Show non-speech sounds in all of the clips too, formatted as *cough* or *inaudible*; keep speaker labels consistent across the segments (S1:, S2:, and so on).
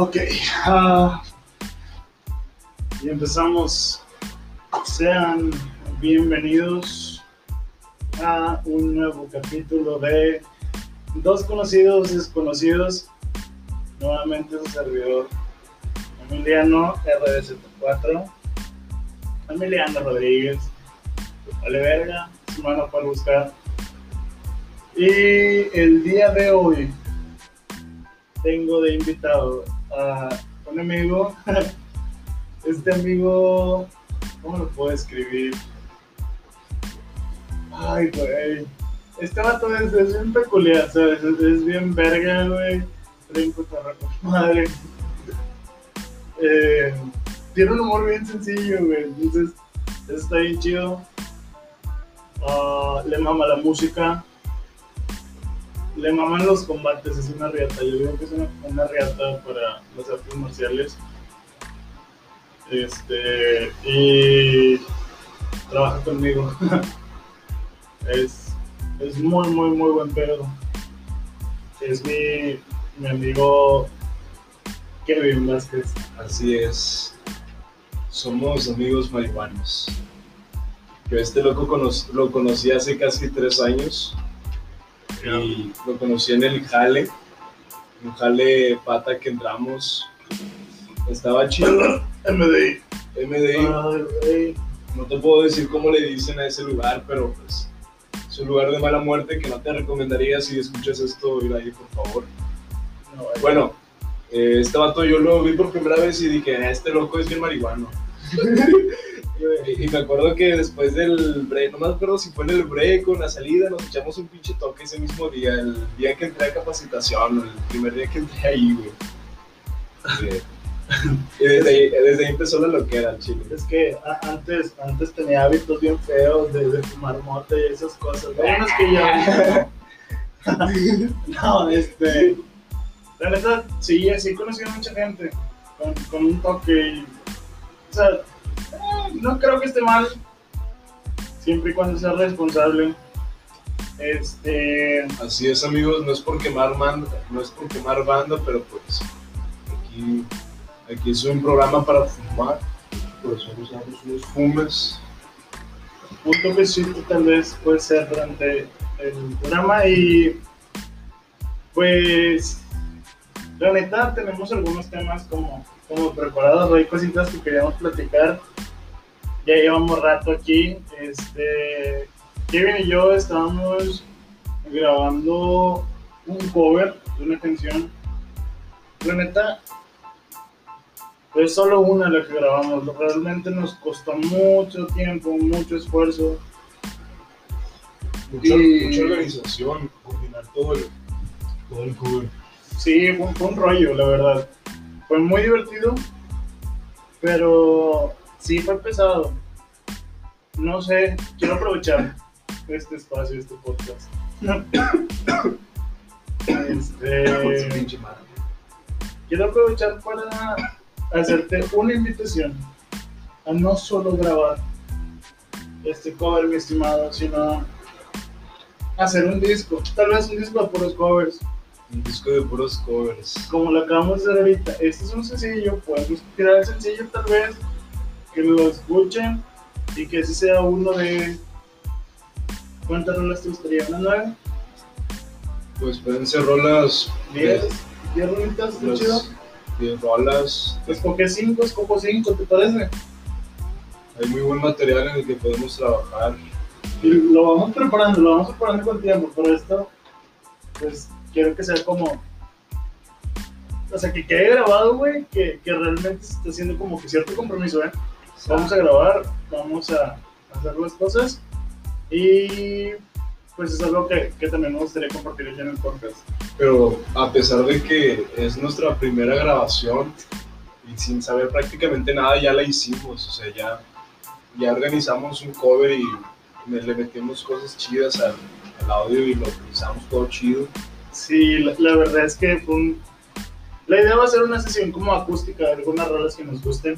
S1: Ok. ah, y empezamos. Sean bienvenidos a un nuevo capítulo de Dos Conocidos Desconocidos. Nuevamente su servidor Emiliano RDZ4. Emiliano Rodríguez. Vale verga, su mano para buscar. Y el día de hoy tengo de invitado a un amigo. *laughs* Este amigo, ¿cómo lo puedo escribir? Ay, güey. Este vato es, es bien peculiar, ¿sabes? Es, bien verga, güey. Cotorreo, madre. Eh, tiene un humor bien sencillo, güey. Entonces, está bien chido. Ah, le mama la música. Le maman los combates, es una riata. Yo digo que es una, una riata para las artes marciales. Este, y trabaja conmigo. *laughs* es, es muy, muy, muy buen pedo. Es mi, mi amigo Kevin Vázquez.
S2: Así es. Somos amigos marihuanos. Yo este loco lo conocí hace casi tres años. Y lo conocí en el jale. Un jale pata que entramos. Estaba chido. *coughs*
S1: MDI.
S2: MDI.
S1: Ay, güey.
S2: No te puedo decir cómo le dicen a ese lugar, pero pues es un lugar de mala muerte que no te recomendaría si escuchas esto ir ahí, por favor.
S1: No.
S2: Bueno, eh, este vato yo lo vi por primera vez y dije, "Ah, este loco es bien marihuano. *laughs* y, me acuerdo que después del break, no me acuerdo si fue en el break o en la salida, nos echamos un pinche toque ese mismo día, el día que entré a capacitación, el primer día que entré ahí, güey. Sí. *laughs* Y desde ahí, desde ahí empezó la loquera, el chile.
S1: Es que antes, antes tenía hábitos bien feos de, fumar mota y esas cosas. Bueno es que ya. *laughs* no, este. La neta, sí, sí he conocido a mucha gente con, con un toque. y- o sea, no creo que esté mal. Siempre y cuando sea responsable. Este.
S2: Así es, amigos, no es por quemar banda, no es por quemar banda, pero pues aquí, aquí es un programa para fumar, por eso usamos unos fumes.
S1: un toquecito tal vez puede ser durante el programa y pues la neta tenemos algunos temas como, como preparados, hay cositas que queríamos platicar. Ya llevamos rato aquí. Este, Kevin y yo estábamos grabando un cover de una canción. La neta, es solo una la que grabamos. Realmente nos costó mucho tiempo, mucho esfuerzo.
S2: Mucha,
S1: Y-
S2: mucha organización, coordinar todo el, todo el cover.
S1: Sí, fue, un rollo, la verdad. Fue muy divertido, pero sí fue pesado. No sé, quiero aprovechar este espacio, este podcast. Este, quiero aprovechar para hacerte una invitación a no solo grabar este cover, mi estimado, sino hacer un disco. Tal vez un disco de puros covers.
S2: Un disco de puros covers.
S1: como lo acabamos de hacer ahorita, este es un sencillo, podemos tirar el sencillo tal vez, que lo escuchen y que ese sea uno de... ¿Cuántas rolas te gustaría? ¿Una nueve?
S2: Pues pueden ser rolas,
S1: ¿Diez? ¿Diez rolitas?
S2: 10 rolas.
S1: Escoge cinco, escojo cinco, ¿te parece?
S2: Hay muy buen material en el que podemos trabajar.
S1: Y lo vamos preparando, lo vamos preparando con tiempo, pero esto, pues quiero que sea como... O sea, que quede grabado, güey, que, que realmente se está haciendo como que cierto compromiso, ¿eh? vamos a grabar, vamos a hacer las cosas y pues es algo que, que también me gustaría compartir ya en el podcast.
S2: Pero a pesar de que es nuestra primera grabación y sin saber prácticamente nada, ya la hicimos. O sea, ya, ya organizamos un cover y le metimos cosas chidas al, al audio y lo utilizamos todo chido.
S1: Sí, la, verdad es que fue un- la idea va a ser una sesión como acústica algunas rolas que nos gusten.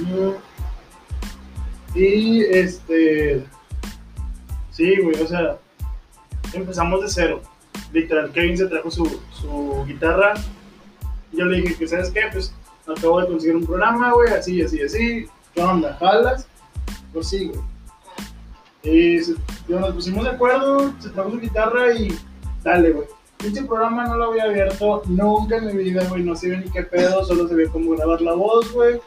S1: Mm, Y este, sí, güey, o sea, empezamos de cero. Literal, Kevin se trajo su, su guitarra yo le dije que, ¿sabes qué? Pues acabo de conseguir un programa, güey, así, así, así. ¿Qué onda? ¿Jalas? Pues sí, güey. Y nos pusimos de acuerdo, se trajo su guitarra y dale, güey. Pinche programa no lo había abierto nunca en mi vida, güey. No sabía ni qué pedo, solo sabía cómo grabar la voz, güey.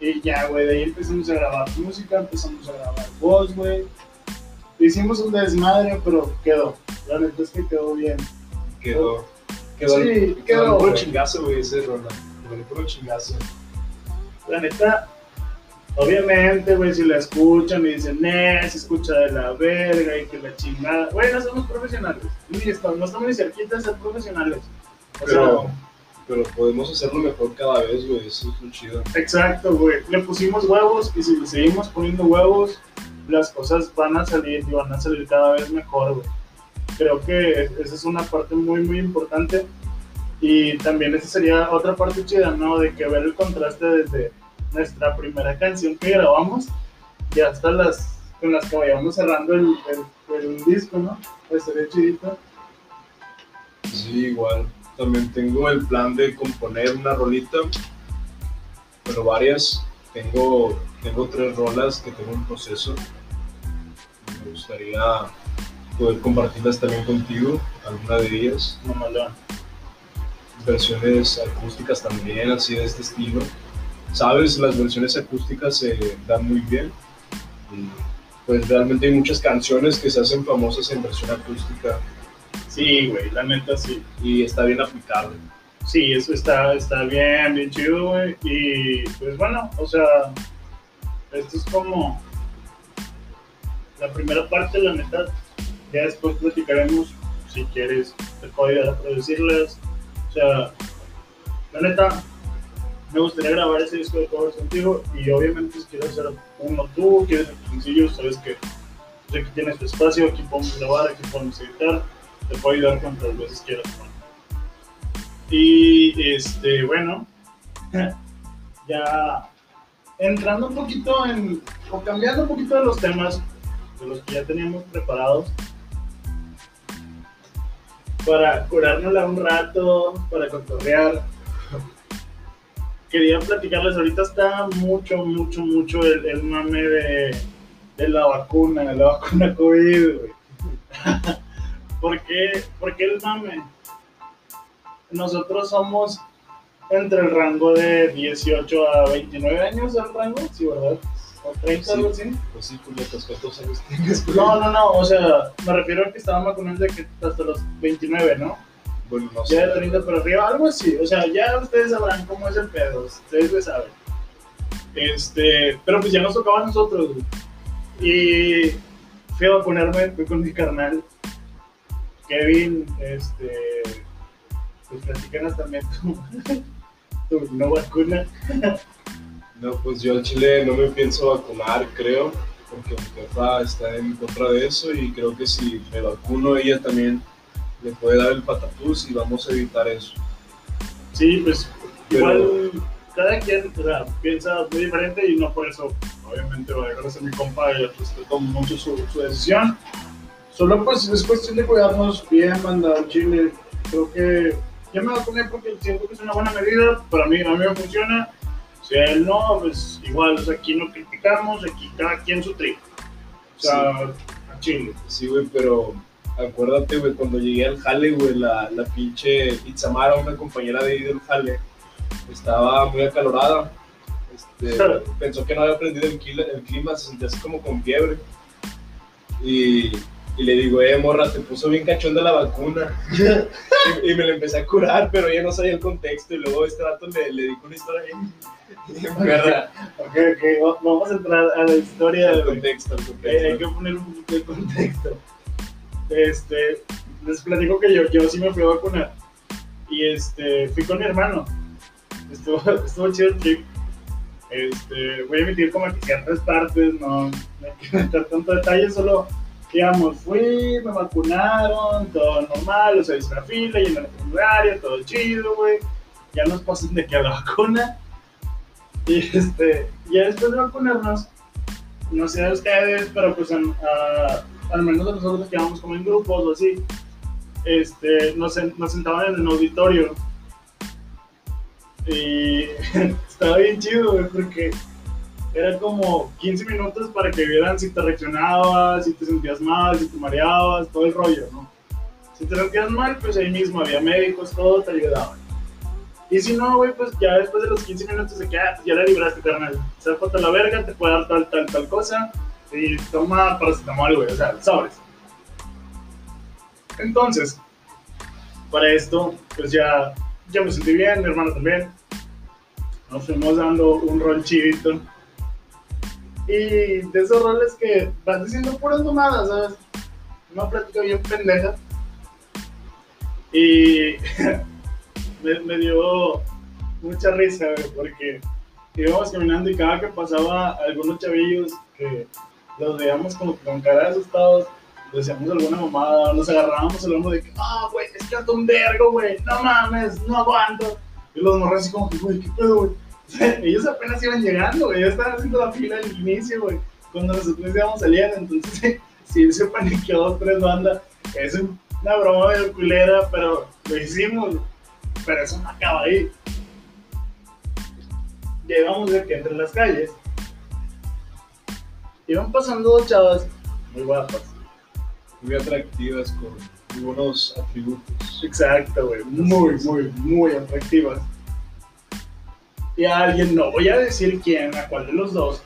S1: Y ya, güey, de ahí empezamos a grabar música, empezamos a grabar voz, güey. Hicimos un desmadre, pero quedó. La neta es que quedó bien.
S2: Quedó. Quedó,
S1: Sí,
S2: quedó,
S1: güey.
S2: chingazo, güey, ese rola. Puro chingazo.
S1: La neta, obviamente, güey, si la escuchan y dicen, eh, se escucha de la verga y que la chingada. Güey, no somos profesionales. Ni estamos, no estamos ni cerquita de ser profesionales. O
S2: Pero,
S1: sea,
S2: pero podemos hacerlo mejor cada vez, güey, eso es lo chido.
S1: exacto, güey. Le pusimos huevos y si le seguimos poniendo huevos, las cosas van a salir y van a salir cada vez mejor, güey. Creo que es- esa es una parte muy, muy importante. Y también esa sería otra parte chida, ¿no? De que ver el contraste desde nuestra primera canción que grabamos y hasta las con las que vayamos cerrando el, el, el disco, ¿no? Sería chidito.
S2: Sí, igual. También tengo el plan de componer una rolita, pero varias. Tengo, tengo tres rolas que tengo en proceso. Me gustaría poder compartirlas también contigo, alguna de ellas.
S1: Mamalón.
S2: Versiones acústicas también, así de este estilo. Sabes, las versiones acústicas se dan muy bien. Y pues realmente hay muchas canciones que se hacen famosas en versión acústica
S1: Sí, güey, la neta sí.
S2: y está bien aplicable.
S1: Sí, eso está, está bien, bien chido, güey. Y pues bueno, o sea, esto es como la primera parte, la neta. Ya después platicaremos, si quieres, te puedo ayudar a producirlas. O sea, la neta, me gustaría grabar ese disco de covers contigo. Y obviamente, si quieres hacer uno tú, quieres hacer sencillo, sabes que, que tienes tu espacio, aquí podemos grabar, aquí podemos editar. Te puedo ayudar cuantas veces quieras. Y este, bueno, *laughs* ya entrando un poquito en, o cambiando un poquito de los temas de los que ya teníamos preparados, para curárnosla un rato, para cotorrear. Quería platicarles, ahorita está mucho, mucho, mucho el, el mame de, de la vacuna, de la *laughs* vacuna COVID, güey. *laughs* ¿Por qué, ¿Por qué el mame? nosotros somos entre el rango de 18 a 29 años el rango, sí, ¿verdad? O 30,
S2: Sí.
S1: algo así.
S2: Pues sí, puñetas, ¿cuántos años tienes?
S1: No, no, no, o sea, me refiero a que estaban vacunando de que hasta los 29, ¿no?
S2: Bueno, no sé.
S1: Ya de 30 para arriba, algo así. O sea, ya ustedes sabrán cómo es el pedo, ustedes lo saben. Este, pero pues ya nos tocaba a nosotros. Y fui a vacunarme, fui con mi carnal, Kevin, este, pues platícanos también tu, *laughs* tu no vacuna.
S2: No, pues yo al chile no me pienso vacunar, creo, porque mi jefa está en contra de eso y creo que si me vacuno ella también le puede dar el patatús y vamos a evitar eso.
S1: Sí, pues
S2: Pero-
S1: igual cada quien o sea, piensa muy diferente y no por eso, obviamente, va a dejar de ser mi compa y respeto mucho su, su decisión. Solo pues es cuestión de cuidarnos bien, banda al chile. Creo que ya me vacuné porque siento que es una buena medida. Para mí, a mí me funciona. Si a él no, pues igual, o sea, aquí no criticamos, aquí cada quien su trigo. O sea, a chile.
S2: Sí, güey, pero acuérdate, güey, cuando llegué al jale, güey, la, la pinche Itzamara, una compañera de ahí del jale, estaba muy acalorada. Este, *laughs* pensó que no había aprendido el, clima, el clima, se sentía así como con fiebre. Y, y le digo, eh, morra, te puso bien cachonda la vacuna. *laughs* y, y me la empecé a curar, pero ella no sabía el contexto. Y luego este rato le, le dijo una historia perra.
S1: Ok, ok, va- vamos a entrar a la historia
S2: Al
S1: de
S2: contexto, al
S1: Eh, hay
S2: contexto.
S1: que poner un poquito de contexto. Este, les platico que yo, yo sí me fui a vacunar. Y este, fui con mi hermano. Estuvo, *laughs* estuvo chido el trip. Este, voy a emitir como que ciertas partes, no, no hay que meter tanto detalle, solo, digamos, fui, me vacunaron, todo normal, o sea, hice una fila, llené todo chido, güey. Ya nos pasan de que a la vacuna. Y este, ya después de vacunarnos, no sé de ustedes, pero pues en, ah, al menos nosotros que íbamos como en grupos o así, este, nos, nos sentaban en el auditorio Y *laughs* estaba bien chido, güey, porque era como 15 minutos para que vieran si te reaccionabas, si te sentías mal, si te mareabas, todo el rollo, ¿no? Si te sentías mal, pues ahí mismo había médicos, todo te ayudaban. Y si no, güey, pues ya después de los 15 minutos de que ah, ya la libraste, carnal. Se a la verga, te puede dar tal, tal, tal cosa. Y toma paracetamol, güey, o sea, sobres. Entonces, para esto, pues ya, ya me sentí bien, mi hermano también. Nos fuimos dando un rol chivito. Y de esos roles que vas diciendo puras mamadas, ¿sabes? Una plática bien pendeja. Y *laughs* me, me, dio mucha risa, porque íbamos caminando y cada que pasaba algunos chavillos que los veíamos como con cara de asustados, decíamos alguna mamada, nos agarrábamos el hombro de que, ah, güey, es que un vergo, güey, no mames, no aguanto. Y los morros así como que, güey, ¿qué pedo, güey? *laughs* ellos apenas iban llegando, güey, ya estaban haciendo la fila al inicio, güey, cuando nosotros íbamos saliendo, entonces, *laughs* si se paniqueó tres bandas, es una broma de culera, pero lo hicimos, pero eso no acaba ahí. Llegamos de que entre las calles, iban pasando dos chavas muy guapas
S2: muy atractivas con muy buenos atributos.
S1: Exacto, güey. Muy, muy, muy atractivas. Y a alguien, no voy a decir quién, a cuál de los dos,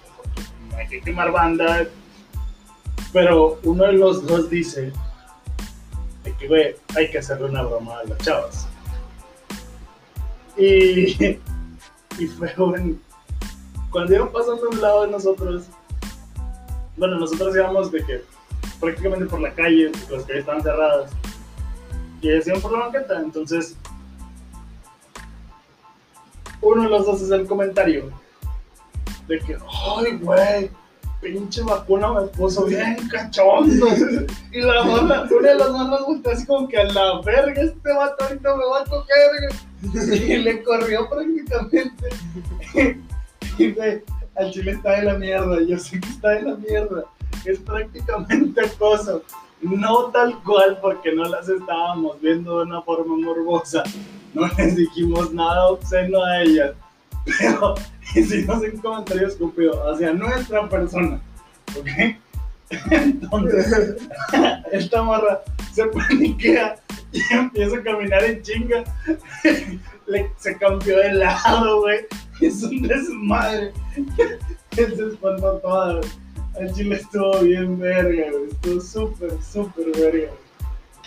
S1: no hay que quemar banda, pero uno de los dos dice que, güey, hay que hacerle una broma a las chavas. Y, *laughs* y fue, un, cuando iban pasando a un lado de nosotros, bueno, nosotros íbamos de que prácticamente por la calle, las calles estaban cerradas. Y decían por la banqueta, entonces uno de los dos es el comentario de que, ay, güey, pinche vacuna me puso bien cachondo. *laughs* y la morra, una de las morras volteó así como que a la verga, este vato ahorita me va a coger. *laughs* y le corrió prácticamente. *laughs* y güey, al chile está de la mierda, yo sé que está de la mierda es prácticamente acoso. No tal cual porque no las estábamos viendo de una forma morbosa. No les dijimos nada obsceno a ellas. Pero *laughs* hicimos un comentario estúpido hacia nuestra persona. ¿Ok? Entonces, *laughs* esta morra se paniquea y *laughs* empieza a caminar en chinga. se cambió de lado, güey. Es un desmadre. *laughs* Él se espantó toda, el chile estuvo bien verga, güey. Estuvo súper, súper verga.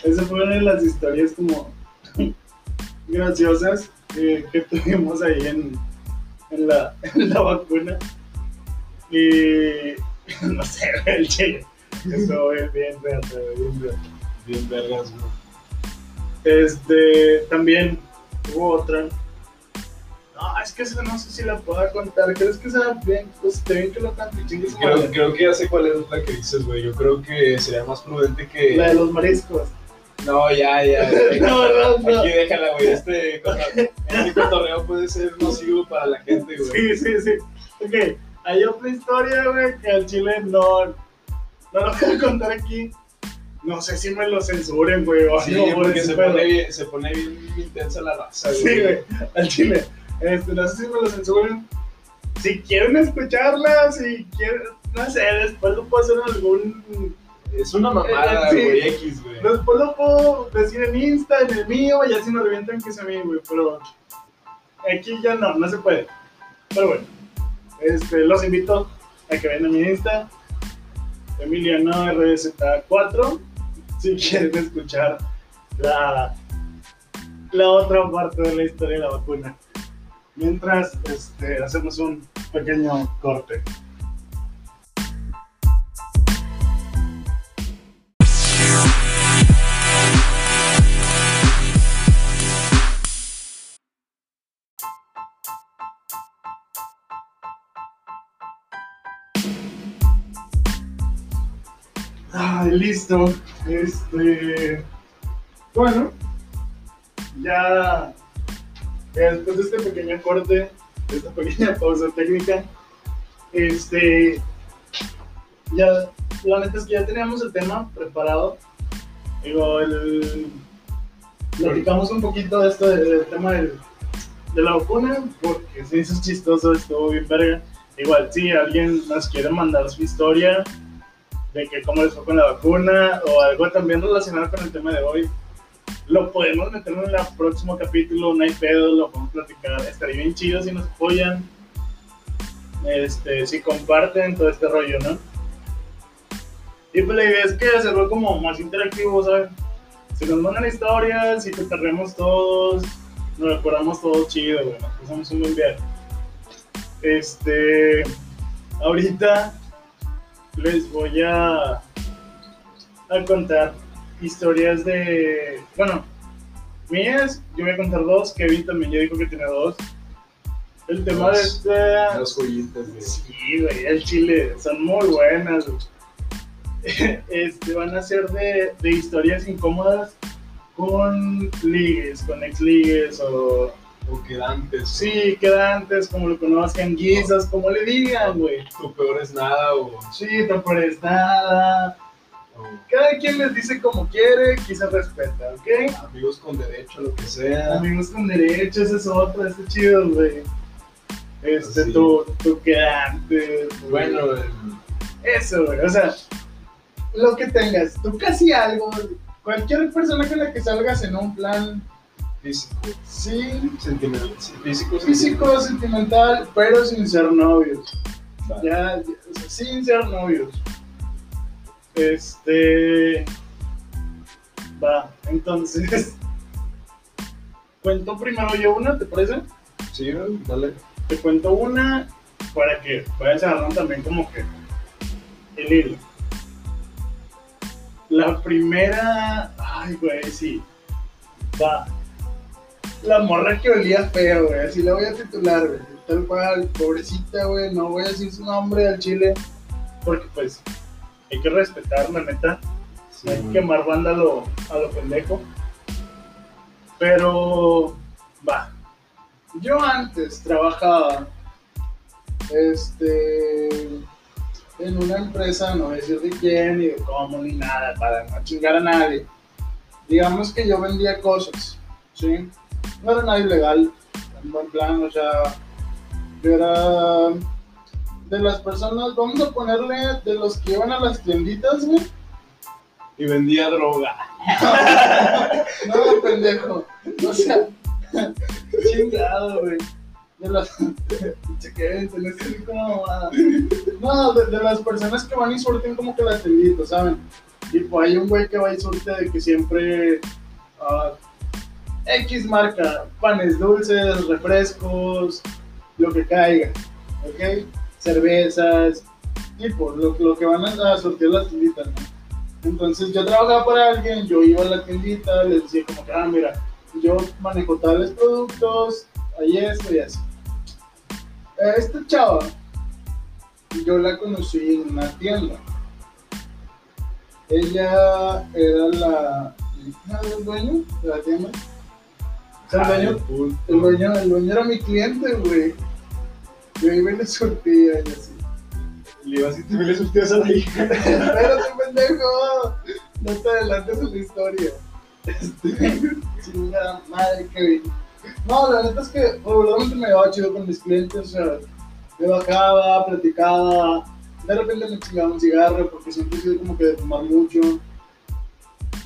S1: Esa fue una de las historias como *laughs* graciosas que, tuvimos ahí en, en, la, *laughs* en la vacuna. Y no sé, el chile. Estuvo bien, bien verga, bien verga.
S2: Bien vergas, güey.
S1: Este, también hubo otra no, es que eso no sé si la puedo contar. ¿Crees que sea bien? Pues te bien que lo cante
S2: creo, creo que ya sé cuál es la que dices, güey. Yo creo que sería más prudente que.
S1: La de los mariscos.
S2: No, ya, ya. *laughs*
S1: no, no, no.
S2: Aquí déjala, güey. Este el torneo puede ser nocivo para la gente, güey.
S1: Sí, sí, sí. Ok, hay otra historia, güey, que al chile no. No lo voy a contar aquí. No sé si me lo censuren, güey.
S2: Sí, no, porque se pone, bien, se pone bien intensa la raza,
S1: güey. Sí, güey. Al chile. Este, no sé si me lo censuren. Si quieren escucharla, si quieren, no sé, después lo puedo hacer en algún.
S2: Es una mamada, eh, güey, X, güey.
S1: Después lo puedo decir en Insta, en el mío, y así me revientan que sea mío, güey. Pero aquí ya no, no se puede. Pero bueno, este, los invito a que vean a mi Insta, Emiliano RZ4, si *laughs* quieren escuchar la, la otra parte de la historia de la vacuna mientras este, hacemos un pequeño corte. Ay, listo. Este. Bueno, ya después de este pequeño corte, de esta pequeña *laughs* pausa técnica, este, ya, la neta es que ya teníamos el tema preparado. Digo, el, platicamos un poquito de esto, del, tema del, de la vacuna, porque se hizo chistoso, estuvo bien verga. Igual, si alguien nos quiere mandar su historia de que cómo les fue con la vacuna o algo también relacionado con el tema de hoy, lo podemos meter en el próximo capítulo, no hay pedo, lo podemos platicar. Estaría bien chido si nos apoyan, este, si comparten todo este rollo, ¿no? Y pues la idea es que hacerlo como más interactivo, ¿sabes? Si nos mandan historias, si cotorremos todos, nos recordamos todos chido, güey, nos pasamos un buen viaje. Este, ahorita les voy a, a contar historias de, bueno, mías, yo voy a contar dos, Kevin también ya dijo que tiene dos. El tema de este...
S2: Las joyitas, güey.
S1: Sí, güey, el chile, son muy buenas. güey. *laughs* Este, van a ser de, de historias incómodas con ligues, con ex ligues o
S2: O quedantes.
S1: sí, quedantes, como lo conozcan, guisas, como le digan, güey.
S2: Tu peor es nada, o.
S1: Sí, no es nada. Cada quien les dice como quiere, quizás respeta, ¿ok?
S2: amigos con derecho, lo que sea.
S1: Amigos con derechos, es otro, está chido, güey. Este,
S2: Sí.
S1: tu, tu quedante.
S2: Bueno, el-
S1: Eso, güey, o sea, lo que tengas, tú casi algo, cualquier persona con la que salgas en un plan,
S2: físico,
S1: sí,
S2: sentimental. sí, Físico,
S1: físico, sentimental, pero sin ser novios.
S2: sentimental.
S1: Ya, ya, o sea, sin ser novios. Este. Va, entonces. *laughs* Cuento primero yo una, ¿te parece?
S2: Sí, dale.
S1: Te cuento una para que vayas agarrando también como que el hilo. La primera. Ay, güey, sí. Va. La morra que olía feo, güey. Así la voy a titular, güey. Tal cual, pobrecita, güey. No voy a decir su nombre al chile. Porque, pues, hay que respetar, la neta.
S2: Sí,
S1: hay que quemar banda a lo, a lo pendejo. Pero, va. Yo antes trabajaba este, en una empresa, no voy a decir de quién, ni de cómo, ni nada, para no chingar a nadie. Digamos que yo vendía cosas, ¿sí? No era nada ilegal, en buen plan, o sea, yo era de las personas, vamos a ponerle de los que iban a las tienditas, güey.
S2: Y vendía droga. *laughs*
S1: No, pendejo. O sea, chingado, güey. De las. Que ir como. No, de, de las personas que van y surten como que la tendita, ¿saben? Tipo, hay un güey que va y surte de que siempre. ah, X marca, panes dulces, refrescos, lo que caiga, ¿ok? Cervezas, tipo, lo, lo que van a, a surtir las tienditas, ¿no? Entonces yo trabajaba para alguien, yo iba a la tiendita, les decía como que, ah, mira, yo manejo tales productos, hay esto y. Eh, Esta chava, yo la conocí en una tienda. Ella era la hija del dueño de la tienda. O sea, el
S2: Ay,
S1: dueño, el dueño, el dueño era mi cliente, güey. Yo iba y le surtía y así.
S2: Le ibas y te le surtías a la hija. *laughs*
S1: Espérate, pendejo. No te adelantes en la historia. Este, *laughs* chingada madre, Kevin. No, la neta es que regularmente me llevaba chido con mis clientes. O sea, me bajaba, platicaba. De repente me chingaba un cigarro porque siempre he sido como que de fumar mucho.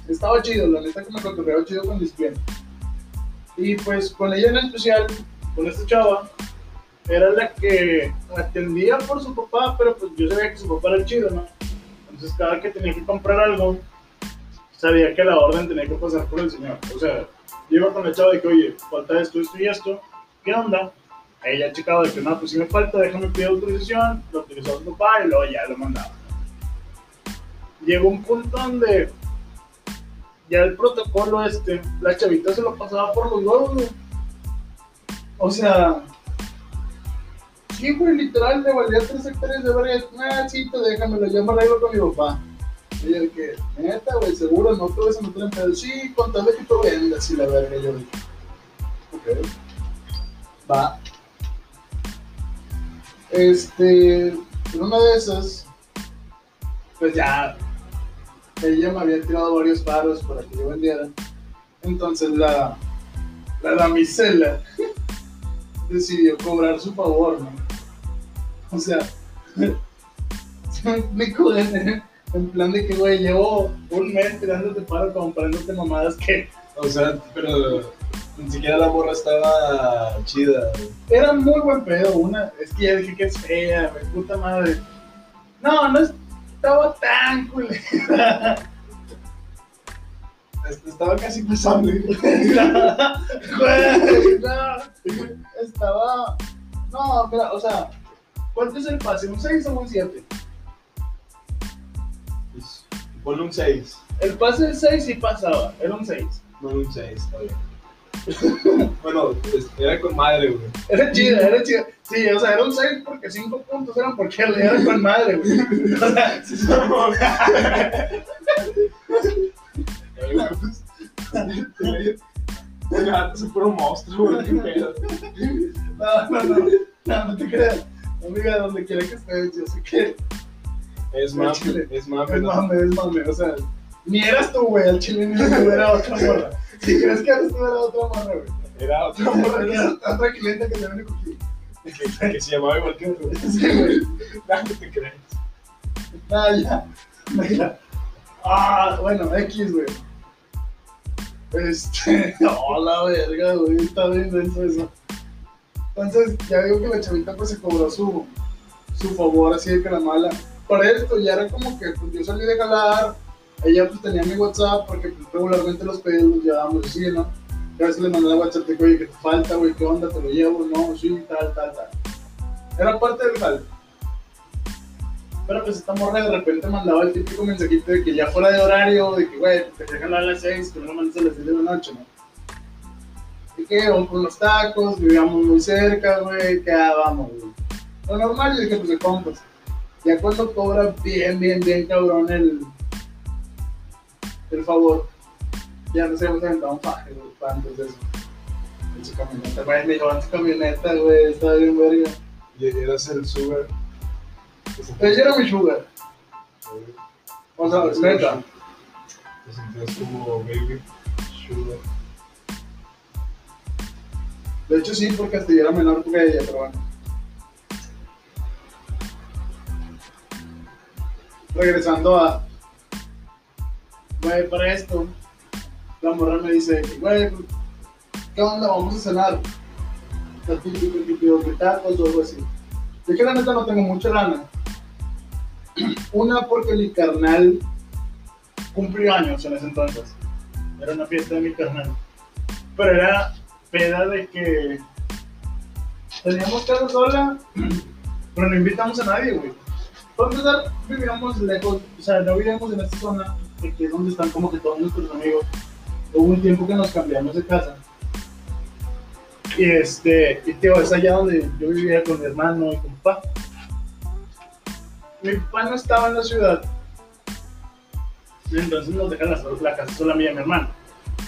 S1: Estaba chido, la neta que me cotorreaba chido con mis clientes. Y pues con ella en especial, con esta chava, era la que atendía por su papá, pero pues yo sabía que su papá era chido, ¿no? Entonces cada que tenía que comprar algo, sabía que la orden tenía que pasar por el señor. O sea, yo iba con la chava de que, oye, falta esto, esto y esto, ¿qué onda? Ella checaba de que no, pues si me falta, déjame pedir autorización, lo autorizaba su papá y luego ya lo mandaba. Llegó un punto donde ya el protocolo este, la chavita se lo pasaba por los huevos. O sea, sí, güey, literal, le valía tres hectáreas de verga. Ah, te déjamelo, yo me arreglo con mi papá. Y yo que, neta, güey, seguro, no te vas a meter en pedo. Sí, con tal de que tú vendas y la verga, yo dije. Ok. Va. Este, en una de esas, pues ya, ella me había tirado varios paros para que yo vendiera. Entonces la, la damisela *laughs* decidió cobrar su favor, ¿no? O sea, me en, en plan de que, güey, llevo un mes tirándote paro comprándote mamadas que.
S2: O sea, pero ni siquiera la morra estaba chida. güey.
S1: Era muy buen pedo, una. Es que ya dije que es fea, güey, puta madre. No, no estaba tan culera.
S2: Estaba casi *laughs*
S1: no. Estaba. No, mira, o sea, ¿cuánto es el pase? ¿Un 6 o un 7?
S2: Pues, Ponle un 6.
S1: El pase del 6 sí pasaba, era un 6.
S2: No un 6, está bien. bueno, pues, era con madre, güey.
S1: Era chida, era chida. Sí, o sea, era un 6 porque 5 puntos eran porque le era con madre, güey. O sea,
S2: Sí. Eh, pues, gato se fue un monstruo, güey.
S1: no, no, no, no, no te creas. Amiga, donde quiera que estés, yo sé que
S2: Es mame,
S1: chile.
S2: es mame.
S1: es mame, es mame. O sea, ni eras tú, güey, al chile ni tú, era otra morra. Si crees que eres tú, era otra morra, güey.
S2: Era otra morra
S1: que era tan tranquilita que te ven aquí.
S2: que, que se llamaba igual que tú. *laughs*
S1: Sí, güey. *laughs*
S2: No te crees.
S1: Ah, ya. Mira. Ah, bueno, X, güey. Este. *laughs* Oh, la verga, güey. Está bien denso eso. Entonces, ya digo que la chavita pues se cobró su, su favor así de que la mala. Por esto, ya era como que pues, yo salí de jalar. Ella pues tenía mi WhatsApp porque pues, regularmente los pedidos los llevábamos así, ¿no? Y a veces le mandaba WhatsApp de que, oye, que te falta, güey, ¿qué onda? Te lo llevo, no, sí, tal, tal, tal. Era parte del jal. Pero pues esta morra de repente mandaba el típico mensajito de que ya fuera de horario, de que, güey, te dejan a las 6, que no lo mandes a las 6 de la noche, ¿no? Y que vamos por unos tacos, vivíamos muy cerca, güey, ah, vamos, güey. Lo normal, yo dije, pues de compas. Ya cuando cobra bien, bien, bien cabrón el, el favor, ya nos hemos aventado un faje, güey, para antes de eso. En su camioneta, güey, me llevó en su camioneta, güey, estaba bien verga.
S2: Y eras el sugar.
S1: Ella era mi sugar. O sea, neta.
S2: Te sentías como baby sugar.
S1: De hecho, sí, porque hasta yo era menor que ella, pero bueno. Regresando a. Güey, para esto, la morra me dice, güey, ¿qué onda? Vamos a cenar. Que tacos o algo así. Yo que la neta no tengo mucha lana. *clears throat* Una, porque mi carnal cumplió años en ese entonces. Era una fiesta de mi carnal. Pero era peda de que teníamos casa sola, pero no invitamos a nadie, güey. Para empezar, vivíamos lejos, o sea, no vivíamos en esta zona, es donde están como que todos nuestros amigos. Hubo un tiempo que nos cambiamos de casa. Y este, y tío, es allá donde yo vivía con mi hermano y con mi papá. Mi papá no estaba en la ciudad. Entonces nos dejan la, la casa sola a mí y mi hermano.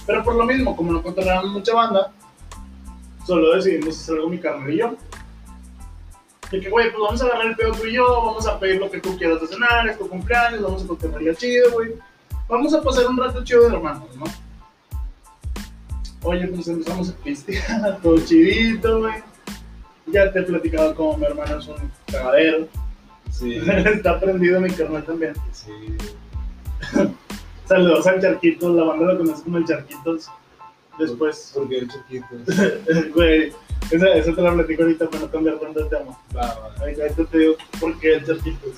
S1: Pero por lo mismo, como no controlábamos mucha banda, solo decidimos hacer algo mi carnal y yo. De que, güey, pues vamos a agarrar el pedo tú y yo, vamos a pedir lo que tú quieras de cenar, es tu cumpleaños, vamos a cotorrear chido, güey. Vamos a pasar un rato chido de hermanos, ¿no? Oye, pues empezamos a pistear, *laughs* todo chidito, güey. Ya te he platicado como mi hermano es un cagadero.
S2: Sí, *laughs*
S1: Está prendido mi carnal también.
S2: sí. *laughs*
S1: Saludos al Charquitos, la banda lo conoce como el Charquitos. Después,
S2: Porque el chiquito. *laughs*
S1: güey, esa, esa te la platico ahorita para no cambiar tanto el tema.
S2: Va, va.
S1: Te digo por qué el Charquitos.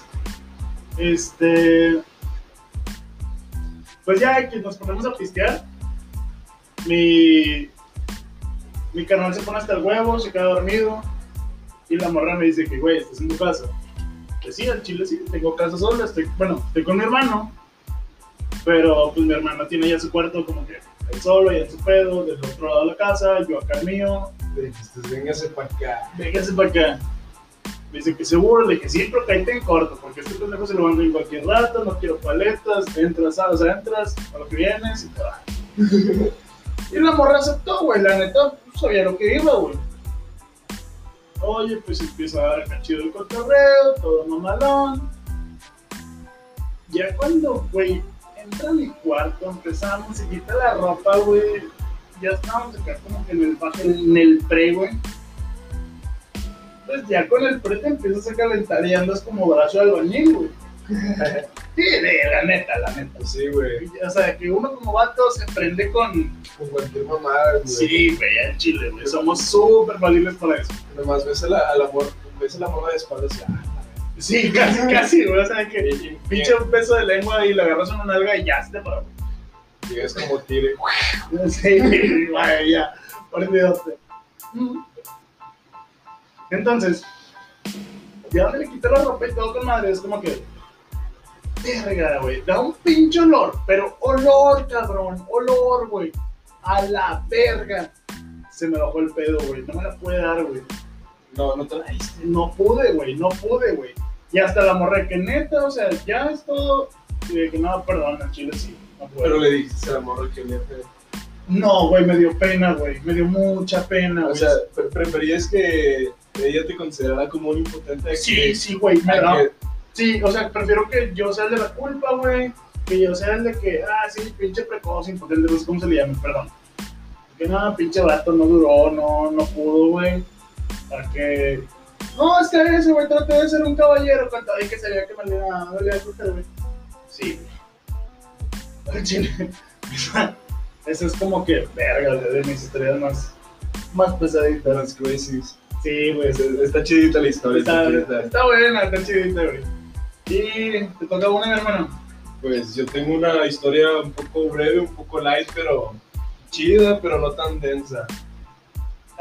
S1: Este. Pues ya que nos ponemos a pistear, mi. Mi carnal se pone hasta el huevo, se queda dormido. Y la morra me dice que, güey, estás en tu casa. Que sí, al chile sí, tengo casa sola, estoy, bueno, estoy con mi hermano. Pero pues mi hermano tiene ya su cuarto como que él solo, ya en su pedo, del otro lado de la casa, yo acá el mío.
S2: Le dijiste, véngase para acá.
S1: Véngase para acá. Me dice que seguro, le dije, sí, pero cállate en corto, porque este pendejo se lo mando en cualquier rato, no quiero paletas, entras, o sea, entras, a lo que vienes y te vas. *laughs* y la morra aceptó, güey, la neta, pues, sabía lo que iba, güey. Oye, pues empieza a dar acá chido el cotorreo, todo mamalón. Ya cuando, güey, entra a mi cuarto, empezamos, se quita la ropa, güey. Ya estábamos acá como que en el en el pre, güey. pues ya con el pre te empiezas a calentar y andas como brazo de albañil, güey. *laughs* Sí, la neta, la neta.
S2: Sí, güey.
S1: O sea, que uno como vato se prende con...
S2: Con cualquier mamada, güey.
S1: Sí, güey, al chile, güey. Somos súper valibles para eso.
S2: Nomás ves a la, ves a la morra de espaldas y ah,
S1: Sí, *laughs* casi, casi, güey. O sea, que
S2: y- y-
S1: pinche un peso de lengua y le agarras una nalga y ya se te paró.
S2: Llegas como tire. *laughs*
S1: Sí, güey, ya. Olvídate. Entonces, ya donde le quité la ropa y todo con madre, es como que. Verga, güey. Da un pinche olor, pero olor, cabrón. Olor, güey. A la verga. Se me bajó el pedo, güey. No me la puede dar, güey.
S2: No, no te la diste.
S1: No pude, güey. No pude, güey. Y hasta la morra que neta, o sea, ya es todo. Y que no, perdón, al chile sí. No puedo.
S2: Pero le dijiste a la morra que olía feo.
S1: No, güey, me dio pena, güey. Me dio mucha pena,
S2: O
S1: güey.
S2: sea, pre- preferías que ella te considerara como un impotente
S1: sí,
S2: que-
S1: sí, güey. me
S2: a
S1: da-
S2: que-
S1: Sí, o sea, prefiero que yo sea el de la culpa, güey. Que yo sea el de que, ah, sí, pinche precoz, impotente, no sé cómo se le llame, perdón. Que no, pinche vato no duró, no, no pudo, güey. Para que. No, es que ese, güey, traté de ser un caballero cuando vi que sabía que le iba a güey. Sí, chile. *laughs* Esa es como que, verga, de mis historias más, más pesaditas.
S2: Las crisis.
S1: Sí, güey.
S2: Está, chidita la historia. Está,
S1: está buena, está chidita, güey. Y te toca una, mi hermano.
S2: Pues yo tengo una historia un poco breve, un poco light, pero chida, pero no tan densa.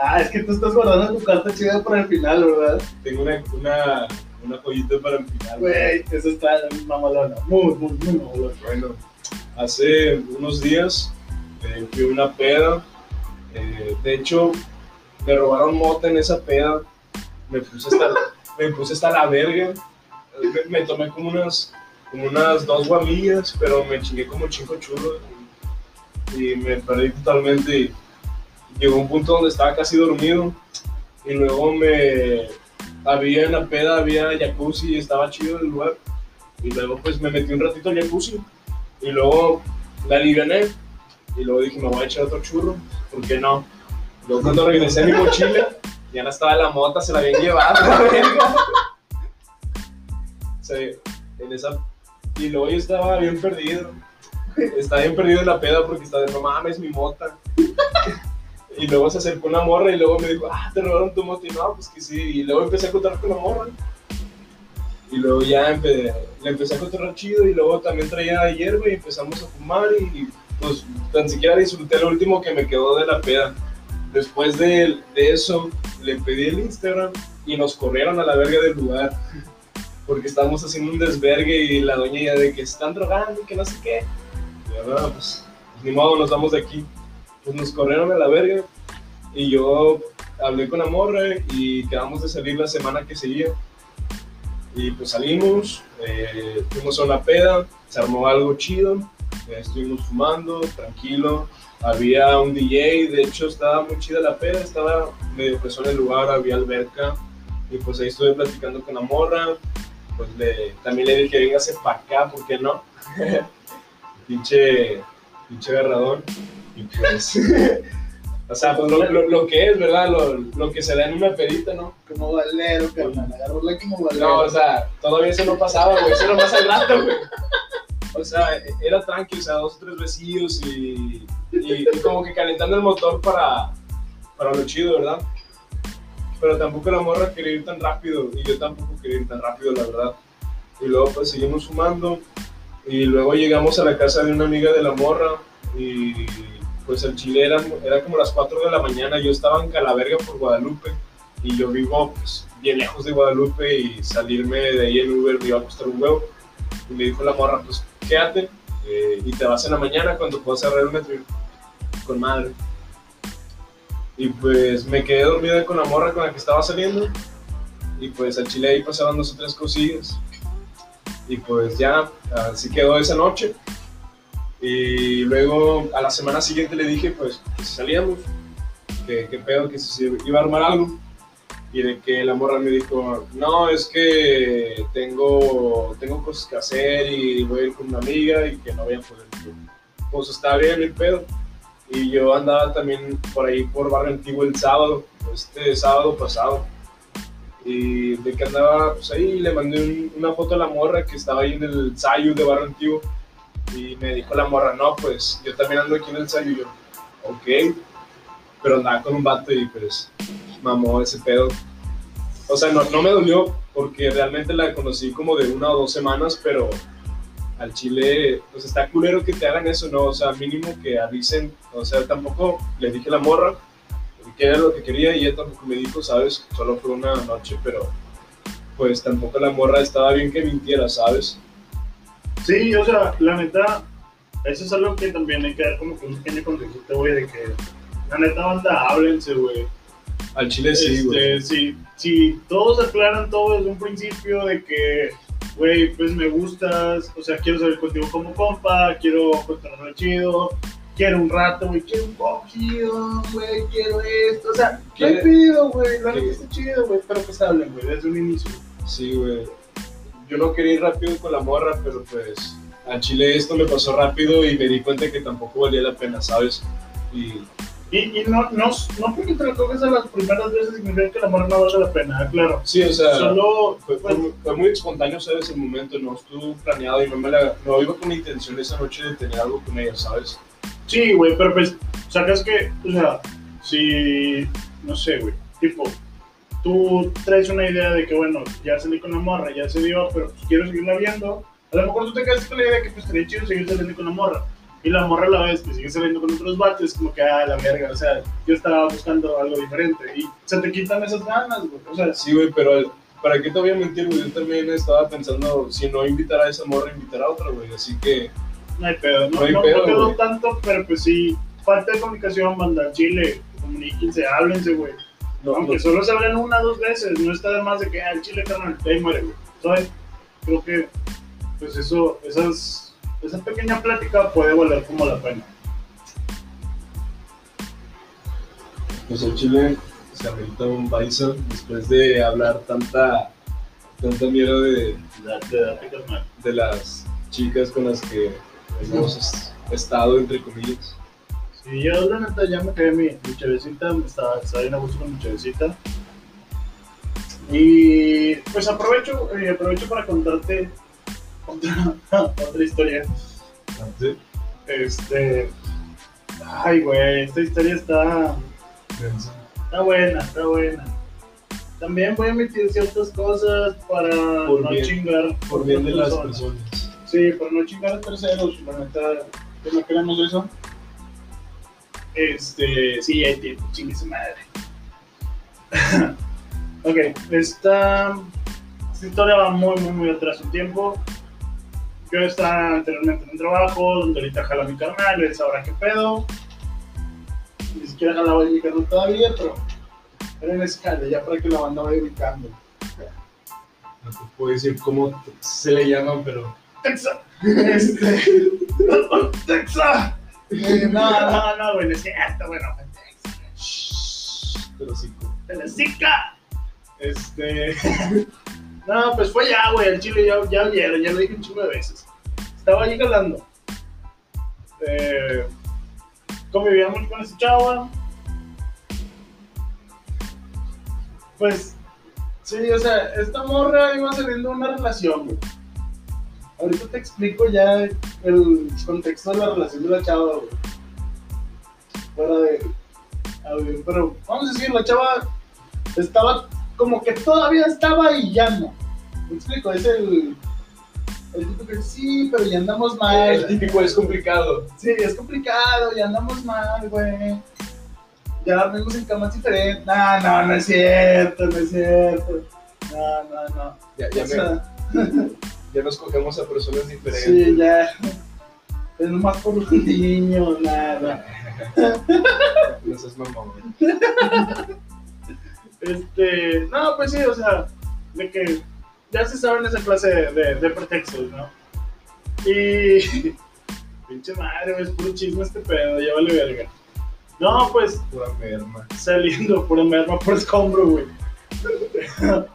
S1: Ah, es que tú estás guardando tu carta chida para el final, ¿verdad?
S2: Tengo una, una, una joyita para el final.
S1: Güey, eso está mamalona. Muy, muy, muy mamalona.
S2: Bueno, hace unos días eh, fui a una peda. eh, de hecho, me robaron mota en esa peda. Me puse hasta, *laughs* me puse hasta la verga. Me, me tomé como unas, como unas dos guamillas, pero me chingué como cinco churros. Y, y me perdí totalmente. Y llegó un punto donde estaba casi dormido. Y luego me. Había en la peda, había jacuzzi, estaba chido el lugar. Y luego pues me metí un ratito al jacuzzi. Y luego la aliviané. Y luego dije, me voy a echar otro churro. ¿Por qué no? Luego cuando regresé a mi mochila, ya no estaba la mota, se la habían llevado. O sea, en esa... Y luego yo estaba bien perdido. Estaba bien perdido en la peda porque estaba de, no mames, mi mota. Y luego se acercó una morra y luego me dijo, ah, te robaron tu moto. Y no, pues que sí. Y luego empecé a contar con la morra. Y luego ya le empecé a contar chido y luego también traía hierba y empezamos a fumar y pues tan siquiera disfruté lo último que me quedó de la peda. Después de, de eso le pedí el Instagram y nos corrieron a la verga del lugar porque estábamos haciendo un desvergue y la doña ya de que están drogando y que no sé qué. Y "No, pues ni modo, nos vamos de aquí. Pues nos corrieron a la verga y yo hablé con la morra y quedamos de salir la semana que seguía. Y pues salimos, eh, fuimos a una peda, se armó algo chido, eh, estuvimos fumando, tranquilo. Había un DJ, de hecho estaba muy chida la peda, estaba medio pesado en el lugar, había alberca. Y pues ahí estuve platicando con la morra. Pues le, también le dije, véngase para acá, ¿por qué no? *laughs* pinche, pinche agarradón. Y pues, *laughs* o sea, pues lo, lo- lo que es, ¿verdad? Lo, lo que se da en una pedita, ¿no?
S1: Como valero, carnal. Agarrarla como valero.
S2: No, o sea, todavía eso no pasaba, güey. Eso era más al rato, güey. *laughs* O sea, era tranqui, o sea, dos o tres besillos y, y, y como que calentando el motor para, para lo chido, ¿verdad? Pero tampoco la morra quería ir tan rápido y yo tampoco quería ir tan rápido, la verdad. Y luego pues seguimos fumando y luego llegamos a la casa de una amiga de la morra y pues el chile era, era como las 4 de la mañana, yo estaba en Calaverga por Guadalupe y yo vivo pues bien lejos de Guadalupe y salirme de ahí en Uber me iba a costar un huevo. Y me dijo la morra, pues quédate eh, y te vas en la mañana cuando puedas cerrar el metro. Con madre. Y pues me quedé dormida con la morra con la que estaba saliendo. Y pues al chile ahí pasaban dos o tres cosillas. Y pues ya, así quedó esa noche. Y luego a la semana siguiente le dije pues que salíamos, que, que pedo, que se iba a armar algo. Y de que la morra me dijo, no, es que tengo, tengo cosas que hacer y voy a ir con una amiga y que no voy a poder. Pues está bien el pedo. Y yo andaba también por ahí por Barrio Antiguo el sábado, este sábado pasado. Y de que andaba, pues ahí le mandé un- una foto a la morra que estaba ahí en el ensayo de Barrio Antiguo. Y me dijo la morra, no, pues yo también ando aquí en el ensayo. Y yo, ok. Pero andaba con un vato y pues mamó ese pedo. O sea, no, no me dolió porque realmente la conocí como de una o dos semanas, pero al chile, pues está culero que te hagan eso, ¿no? O sea, mínimo que avisen. O sea, tampoco le dije a la morra que era lo que quería y ella tampoco me dijo, ¿sabes? Solo fue una noche, pero pues tampoco la morra estaba bien que mintiera, ¿sabes?
S1: Sí, o sea, la neta, eso es algo que también hay que dar como que un pequeño consejito, güey, de que la neta banda, háblense, güey.
S2: Al chile sí, güey.
S1: Este, si, si todos aclaran todo desde un principio de que, güey, pues me gustas, o sea, quiero salir contigo como compa, quiero contarlo chido, quiero un rato, güey, quiero un cogido, güey, quiero esto, o sea, ¿qué
S2: ¿Quiere-
S1: pido, güey? La
S2: ¿Qué-
S1: neta está chido, güey, pero pues hablen, güey, desde un inicio.
S2: Sí, güey. Yo no quería ir rápido con la morra, pero pues al chile esto me pasó rápido y me di cuenta que tampoco valía la pena, ¿sabes? Y
S1: Y, y no, no, no porque te lo coges a las primeras veces significa que la morra no vale la pena, claro.
S2: sí, o sea,
S1: Solo,
S2: fue, fue
S1: pues,
S2: muy- fue muy espontáneo, ¿sabes? El momento no estuvo planeado y no me la, no iba con la intención esa noche de tener algo con ella, ¿sabes?
S1: Sí, güey, pero pues, sacas que, o sea, si, no sé, güey, tipo, tú traes una idea de que, bueno, ya salí con la morra, ya se dio, pero pues quiero seguirla viendo, a lo mejor tú te quedas con la idea de que pues sería chido seguir saliendo con la morra, y la morra a la vez que sigue saliendo con otros vatos, como que, ah, la verga, o sea, yo estaba buscando algo diferente, y se te quitan esas ganas, güey, o sea,
S2: Sí, güey, pero ¿para qué te voy a mentir, güey? Yo también estaba pensando, si no invitar a esa morra, invitar a otra, güey. Así que,
S1: no hay pedo, no,
S2: No hay
S1: no,
S2: pedo,
S1: no quedó tanto, pero pues sí, falta de comunicación, banda, chile, comuníquense, háblense, güey.
S2: No,
S1: Aunque solo se hablen una o dos veces, no está más de que ah, el chile carnal, ahí muere, güey. ¿Sabes? Creo que, pues eso, esas, esa pequeña plática puede valer como la pena.
S2: pues el Chile se amerita un Bison después de hablar tanta, tanta mierda de, de las chicas con las que hemos es- estado, entre comillas.
S1: Sí, yo la neta ya me quedé mi, mi chavecita, me estaba, estaba bien a gusto con mi chavecita. Y pues aprovecho, eh, aprovecho para contarte otra, *laughs* otra historia.
S2: ¿Sí?
S1: Este. Ay, güey, esta historia está. Está buena, está buena. También voy a omitir ciertas cosas para
S2: Por
S1: no
S2: bien-
S1: chingar.
S2: Por bien de las
S1: personas.
S2: personas.
S1: Sí, para no chingar a terceros, la neta, que no queremos eso. Este, sí, hay tiempo, chingue su madre. *laughs* ok, esta, esta historia va muy, muy, muy atrás en tiempo. Yo estaba anteriormente en un trabajo donde ahorita jala mi carnal, él sabrá qué pedo. Ni siquiera jalaba mi carnal todavía, pero era en escala, ya para que la banda vaya ubicando.
S2: No te puedo decir cómo se le llaman, pero
S1: Texa. Este. *laughs* Texa. Eh, No, no, no, güey, no es cierto, bueno,
S2: pero sí.
S1: Telesica. Este. *laughs* No, pues fue ya, güey, el chile ya, ya vieron, ya lo dije un chingo de veces. Estaba ahí galando. Eh, convivíamos con esa chava. Pues, sí, o sea, esta morra iba saliendo una relación, güey. Ahorita te explico ya el contexto de la relación de la chava, güey. Fuera de. A ver, pero vamos a decir, la chava estaba como que todavía estaba y ya no. Me explico, es el. El tipo que sí, pero ya andamos
S2: El
S1: mal.
S2: típico es complicado.
S1: Sí, es complicado, ya andamos mal, güey. Ya dormimos en camas diferentes. No, no, no es cierto, no es cierto. No, no, no.
S2: Ya, ya,
S1: O
S2: me- *laughs* ya nos cogemos a personas diferentes.
S1: sí, ya. Es nomás por un niño, nada. *laughs*
S2: No seas mamón.
S1: Este, no, pues sí, o sea, de que ya se saben esa clase de, de, de pretextos, ¿no? Y. *laughs* Pinche madre, es puro chisme este pedo, ya vale verga. No, pues
S2: Pura merma.
S1: saliendo pura merma, por escombro, güey. *laughs*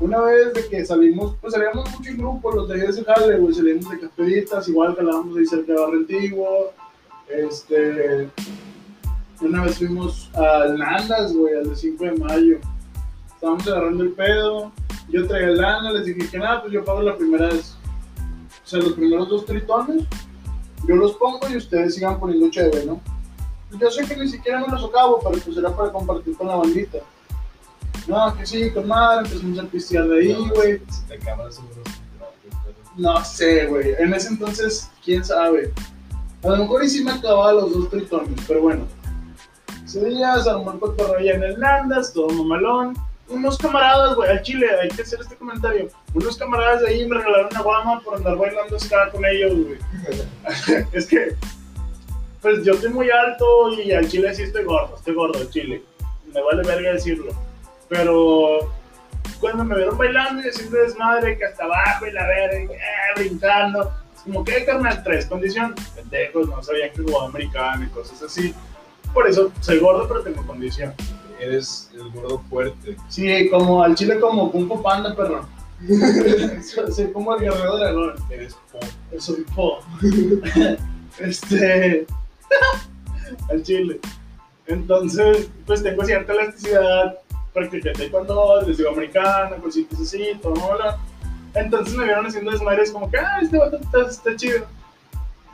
S1: Una vez de que salimos, pues salíamos mucho en grupo, los de ese jale, güey, salíamos de caspeditas, igual jalábamos ahí cerca de Barrio Antiguo. Este. Una vez fuimos al Nandas, güey, al de 5 de mayo. estábamos agarrando el pedo, yo traía lana, les dije que nada, pues yo pago la primera vez. O sea, los primeros dos tritones, yo los pongo y ustedes sigan poniendo chévere, ¿no? Yo sé que ni siquiera me los acabo, pero pues era para compartir con la bandita. No, que sí, con madre, empezamos a pistear de ahí, güey.
S2: Si te acabas seguro.
S1: No sé, güey. En ese entonces, quién sabe. A lo mejor y sí me acababa los dos tritones, pero bueno. Ese día se armó el cotorreo allá en el Nandas, todo mamalón. Unos camaradas, güey, al Chile, hay que hacer este comentario. Unos camaradas de ahí me regalaron una guama por andar bailando ska con ellos, güey. *laughs* es que, pues yo estoy muy alto y al Chile sí estoy gordo, estoy gordo al Chile. Me vale verga decirlo. Pero cuando me vieron bailando y haciendo desmadre, que hasta abajo y la verga, eh, brincando. Es como que, carnal, tres condición. Pendejos, no sabían que jugaba americano y cosas así. Por eso soy gordo, pero tengo condición.
S2: Eres el gordo fuerte.
S1: Sí, como al chile como Kung Fu Panda, perro. *laughs* soy como el guerrero dragón.
S2: Eres po.
S1: Soy po. *laughs* este. *laughs* al chile. Entonces, pues tengo cierta elasticidad. Practiqué taekwondo, les digo americana, cositas así, todo mola. Entonces me vieron haciendo desmadres como que, ah, este vato está, está chido.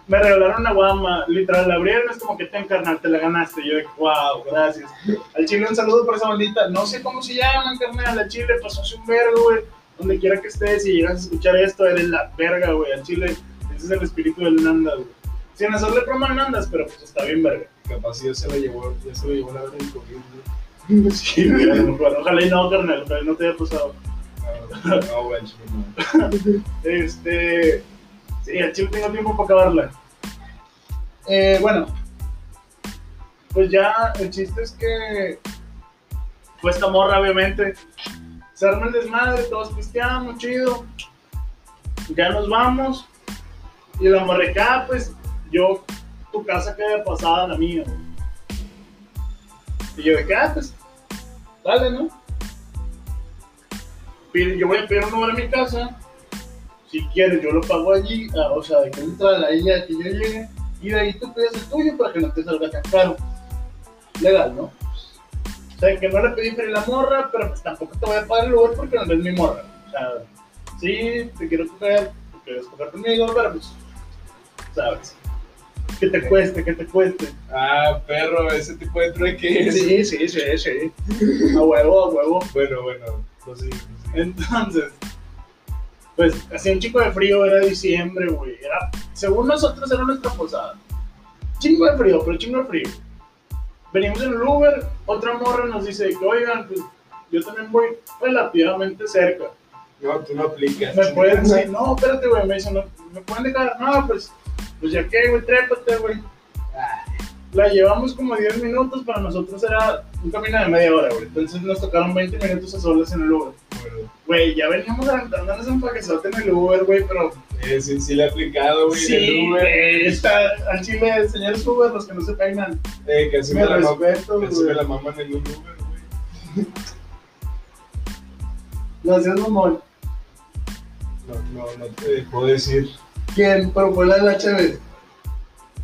S1: Me regalaron una guama, literal, la abrieron, es como que te carnal, te la ganaste. Yo wow, gracias. Al chile un saludo por esa bandita. No sé cómo se llaman, carnal, al chile pasó hace un vergo, güey. Donde quiera que estés, si llegas a escuchar esto, eres la verga, güey. Al chile, ese es el espíritu del Nandas, güey. Sin hacerle broma al Nandas, pero pues está bien verga.
S2: Capaz ya se lo llevó, ya se lo llevó la verga COVID, güey.
S1: Sí, mejor. *laughs* Ojalá y no, carnal, ojalá y no te haya pasado.
S2: No, no, güey, no. *laughs*
S1: Este. Sí, al chile tengo tiempo para acabarla. Eh, bueno, pues ya el chiste es que. Pues esta morra, obviamente. Se arma el desmadre, todos pisteamos, chido. Ya nos vamos. Y la morra acá, pues yo, tu casa queda pasada a la mía, güey. Y yo de que, ah, pues, dale, ¿no? Yo voy a pedir un número a mi casa. Si quieres, yo lo pago allí. ah, o sea, de que entra la ella que yo llegue. Y de ahí tú pides el tuyo para que no te salga tan caro. Legal, ¿no? O sea, que no le pedí para la morra, pero pues tampoco te voy a pagar el lugar porque no eres mi morra. O sea, sí, te quiero coger, tú quieres coger conmigo, pero pues, sabes. Que te cueste, que te cueste.
S2: Ah, perro, ese tipo de trueque.
S1: Sí, sí, sí, sí. A huevo, a huevo.
S2: Bueno, bueno, pues sí. pues sí.
S1: Entonces, pues hacía un chico de frío, era diciembre, güey. Era, según nosotros era nuestra posada. Chingo de frío, pero chingo de frío. Venimos en el Uber, otra morra nos dice que, oigan, pues yo también voy relativamente cerca.
S2: No, tú no aplicas.
S1: Me pueden decir, no, espérate, güey, me dicen, no, me pueden dejar, no, pues, pues ya que, güey, trépate, güey. La llevamos como 10 minutos, para nosotros era un camino de media hora, güey. Entonces nos tocaron 20 minutos a solas en el Uber. Güey, ya veníamos aventándonos un paquezote en el Uber, güey, pero
S2: eh, sí, sí le he aplicado, güey, en
S1: sí,
S2: el Uber.
S1: está al chile, señores Uber, los que no se peinan.
S2: Eh, que así
S1: Me
S2: la
S1: respeto,
S2: que así me la maman en un Uber, güey.
S1: Lo hacías mamón.
S2: No, no, no te puedo decir.
S1: ¿Quién? Pero fue la de la Chévez.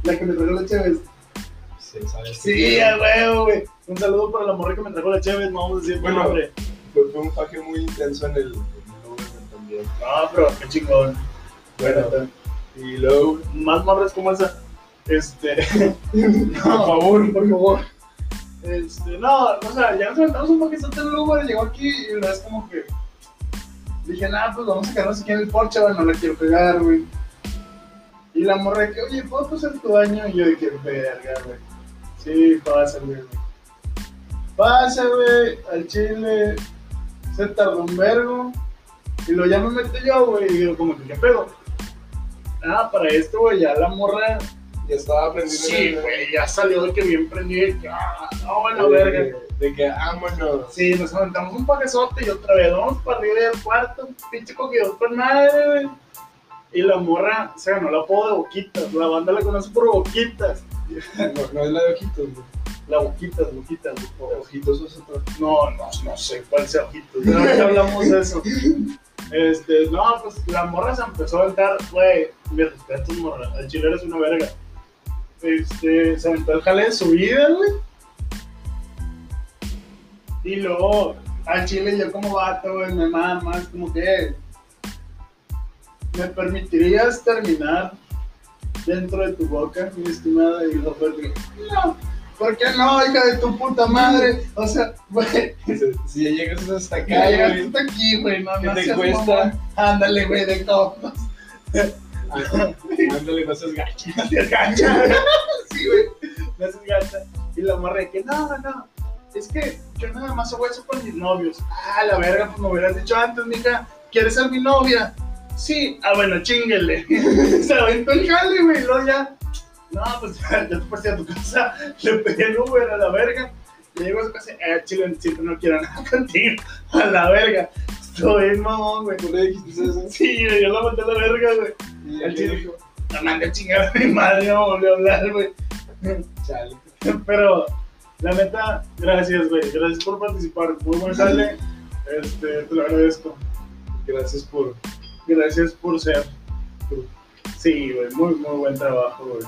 S1: La que me trajo la Chévez.
S2: Sí, ¿sabes?
S1: Sí, a huevo, güey. Un saludo para la morra que me trajo la Chévez, no vamos a decir
S2: Bueno.
S1: nombre.
S2: Fue, fue un faje muy intenso en el, en el también.
S1: No, pero qué chingón.
S2: Bueno,
S1: Bueno,
S2: y luego,
S1: más morras como esa. Este. *laughs*
S2: por favor,
S1: por favor. Este, no, o sea, ya nos aventamos un paquete en el Uber, llegó aquí y la es como que. Dije, nah, pues vamos a quedarnos aquí en el Porsche, güey, no la quiero pegar, güey. Y la morra de que, oye, ¿puedo pasar tu baño? Y yo de que, verga, güey. Sí, pasa, güey. Pasa, güey, al chile. Se tardó un vergo. Y lo ya me meto yo, güey, y digo, como que, ¿qué pedo? Ah, para esto, güey, ya la morra
S2: ya estaba aprendiendo.
S1: Sí, güey, ya salió de que bien prendido y que, ah, no, bueno,
S2: de,
S1: verga.
S2: que- de que vámonos.
S1: Sí, nos aventamos un paquezote y otra vez vamos para arriba del cuarto, pinche cogidor con madre, güey. Y la morra se ganó el apodo de Boquitas, la banda la conoce por Boquitas.
S2: No, no es la de ojitos, güey.
S1: La Boquitas, Boquitas,
S2: O- Ojitos es otra.
S1: No, no, no sé cuál sea Ojitos, pero ahorita hablamos de eso. Este, no, pues la morra se empezó a aventar, güey, mi respeto, morra, el chile eres una verga. Este, se aventó el jale de su vida, güey. Y luego al chile yo como vato, güey, me mamas, como que... ¿Me permitirías terminar dentro de tu boca, mi estimada? Y. No, ¿por qué no, hija de tu puta madre? O sea, güey,
S2: Si ya llegas hasta acá,
S1: ya llegaste
S2: güey,
S1: hasta aquí, güey, no,
S2: ¿Qué
S1: no
S2: te
S1: seas
S2: cuesta?
S1: mamón. Ándale, güey, de copas. *laughs*
S2: ándale, no seas gacha. *laughs*
S1: No seas gacha. sí, güey, no seas gacha. Y la morra de que, no, no, es que yo nada más hago eso con mis novios. Ah, la verga, pues me hubieras dicho antes, mija, ¿quieres ser mi novia? Sí, ah, bueno, chinguele. *laughs* Se aventó el jale, güey, luego ya. No, pues *laughs* ya te pasé a tu casa, le pedí el Uber a la verga. Le digo a su casa, eh, chile, siempre no quiero nada *laughs* contigo, a la verga. Estoy bien mamón, güey.
S2: ¿Tú le dijiste eso?
S1: Sí, yo la mandé a la verga, güey.
S2: Y
S1: El chile
S2: dijo,
S1: dijo, la mandé a chingar a mi madre, no volvió a hablar, güey.
S2: chale.
S1: Pero, la neta, gracias, güey. Gracias por participar. Muy buen sale. Este, te lo agradezco.
S2: Gracias por.
S1: Gracias por ser. tú. Sí, güey. Muy, muy buen trabajo, güey.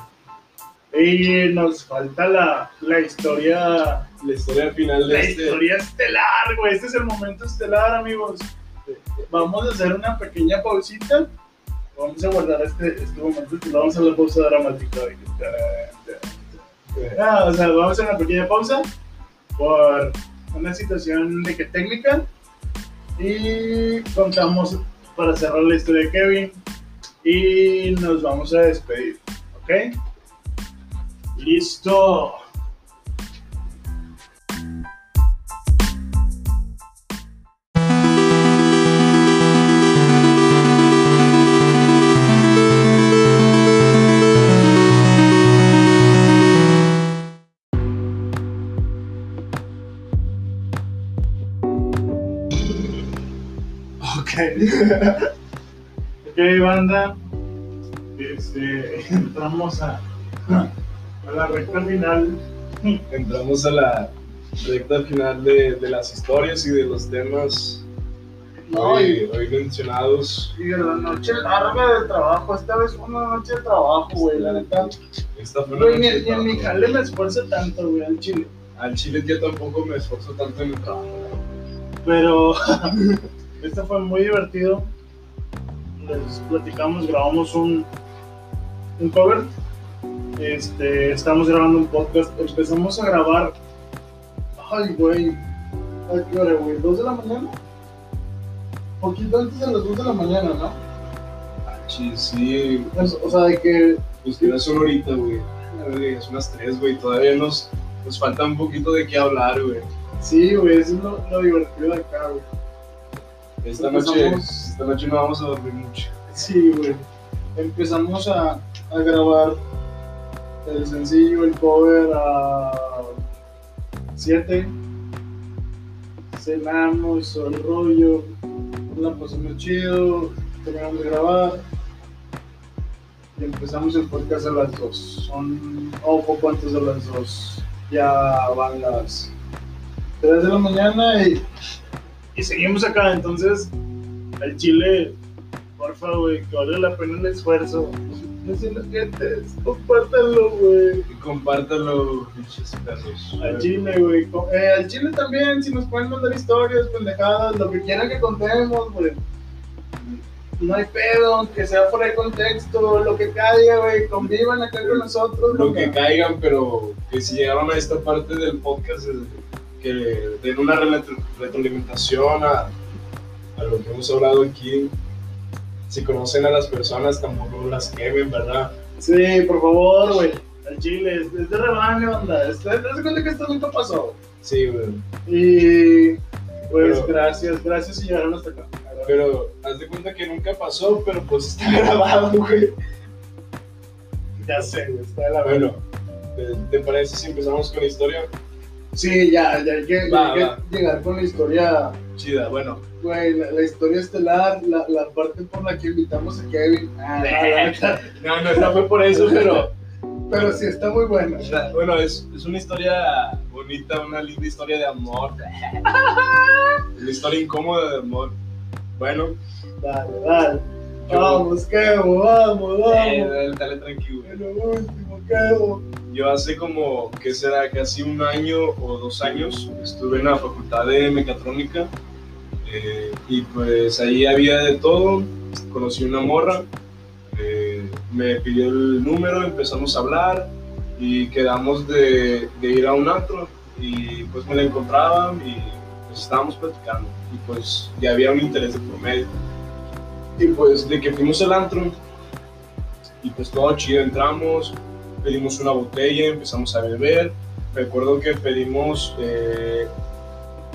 S1: Y nos falta la, la historia.
S2: La historia final de
S1: La
S2: este.
S1: historia estelar, güey. Este es el momento estelar, amigos. Vamos a hacer una pequeña pausita. Vamos a guardar este, este momento. Vamos a la pausa dramática. Ah, o sea, vamos a hacer una pequeña pausa por una situación de que técnica y contamos para cerrar la historia de Kevin y nos vamos a despedir, ¿ok? Listo. *laughs* Ok. banda. Este, entramos a, a la recta final.
S2: Entramos a la recta final de, de las historias y de los temas
S1: No,
S2: hoy,
S1: y,
S2: hoy mencionados.
S1: y de la noche larga de trabajo. Esta vez fue una noche de trabajo, güey, la neta.
S2: Esta fue una
S1: Güey, ni,
S2: noche de
S1: ni en mi jale me esfuerzo tanto, güey, al chile.
S2: Al chile yo tampoco me esfuerzo tanto en el trabajo.
S1: Pero *laughs* esto fue muy divertido. Les platicamos, grabamos un, un cover. Este, estamos grabando un podcast. Empezamos a grabar. Ay, güey. ¿A qué hora, güey? ¿Dos de la mañana? Poquito antes de las dos de la mañana, ¿no?
S2: Ah, sí,
S1: Es- o sea, de que.
S2: pues que son ahorita, güey. Güey, Es unas tres, güey. Todavía nos, nos falta un poquito de qué hablar, güey.
S1: Sí, güey, eso es lo, lo divertido de acá, güey.
S2: Esta noche, esta noche no vamos a dormir mucho.
S1: Sí, güey. Empezamos a, a grabar el sencillo, el cover a 7. Cenamos, el rollo, la pasamos chido, terminamos de grabar. Y empezamos el podcast a las 2. Son o poco antes de las 2. Ya van las 3 de la mañana y, y seguimos acá. Entonces, el chile Porfa, güey, que vale la pena el esfuerzo. No se lo sientes, compártanlo, güey.
S2: Y compártelo, pinches perros.
S1: Al chile, güey. Eh, al chile también, si nos pueden mandar historias, pendejadas, lo que quieran que contemos, güey. No hay pedo, que sea fuera de contexto, lo que caiga, güey. Convivan acá con nosotros.
S2: Lo que caigan, pero que si llegaron a esta parte del podcast, eh, que den una retro- retroalimentación a, a lo que hemos hablado aquí. Si conocen a las personas, tampoco las quemen, ¿verdad?
S1: Sí, por favor, güey. Al chile, es, es de rebaño, onda. De cuenta que esto nunca pasó.
S2: Sí, güey.
S1: Y pues
S2: Pero-
S1: gracias, gracias si llegaron hasta acá.
S2: Pero haz de cuenta que nunca pasó, pero pues está *laughs* grabado, güey.
S1: Ya sé, está de la.
S2: Bueno, ¿te, te parece si empezamos con la historia?
S1: Sí, ya, ya hay que,
S2: Va,
S1: hay que
S2: va.
S1: llegar con la historia,
S2: Chida, bueno.
S1: güey, la, la historia estelar, la, la parte por la que invitamos a Kevin. Ah, no,
S2: No, no, fue por eso, pero
S1: pero sí está muy buena.
S2: bueno, es, es una historia bonita, una linda historia de amor. *laughs* Una historia incómoda de amor. Bueno,
S1: Dale, dale. Vamos, Kevo, vamos,
S2: Eh,
S1: vamos.
S2: dale, dale tranquilo.
S1: En lo último, Kevo.
S2: Yo hace como, ¿qué será? Casi un año o dos años estuve en la facultad de mecatrónica eh, y pues ahí había de todo. Conocí una morra, eh, me pidió el número, empezamos a hablar y quedamos de, de ir a un antro y pues me la encontraba y pues estábamos platicando y pues ya había un interés de por medio. Y pues de que fuimos al antro y pues todo chido, entramos, pedimos una botella, empezamos a beber. Recuerdo que pedimos, eh,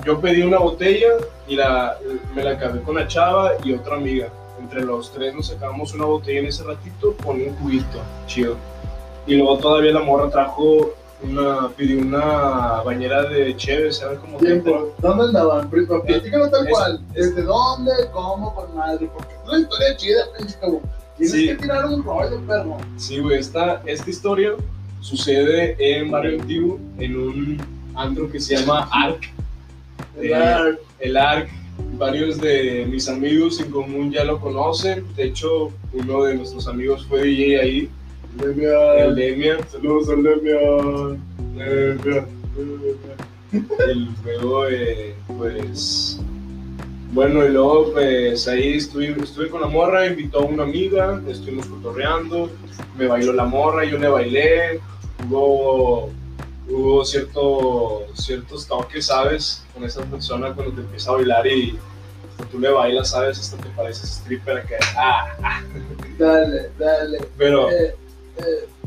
S2: yo pedí una botella y la, me la acabé con la chava y otra amiga. Entre los tres nos sacamos una botella en ese ratito con un juguito, chido. Y luego todavía la morra trajo una, pidió una bañera de chévere, ¿sabes? Como
S1: Tiempo. ¿Dónde andaban? Primo, Platícanos tal
S2: Es-
S1: cual.
S2: es-
S1: ¿Desde dónde? ¿Cómo? Con madre. Porque es una historia chida, güey. Tienes
S2: Sí.
S1: que tirar un rollo, perro.
S2: Sí, güey, esta, esta historia sucede en Barrio Antiguo, en un antro que se llama ARC. Eh,
S1: Claro.
S2: el ARC, varios de mis amigos en común ya lo conocen. De hecho, uno de nuestros amigos fue DJ ahí, el
S1: Demian.
S2: Demian.
S1: Saludos al Demian.
S2: Demian. Y luego, eh, pues. Bueno, y luego, pues ahí estuve, estuve con la morra, invitó a una amiga, estuvimos cotorreando, me bailó la morra, yo le bailé, hubo, hubo cierto, ciertos toques, ¿sabes? Con esa persona cuando te empieza a bailar y tú le bailas, ¿sabes? Hasta te pareces stripper acá. Ah,
S1: Dale, dale.
S2: pero
S1: eh.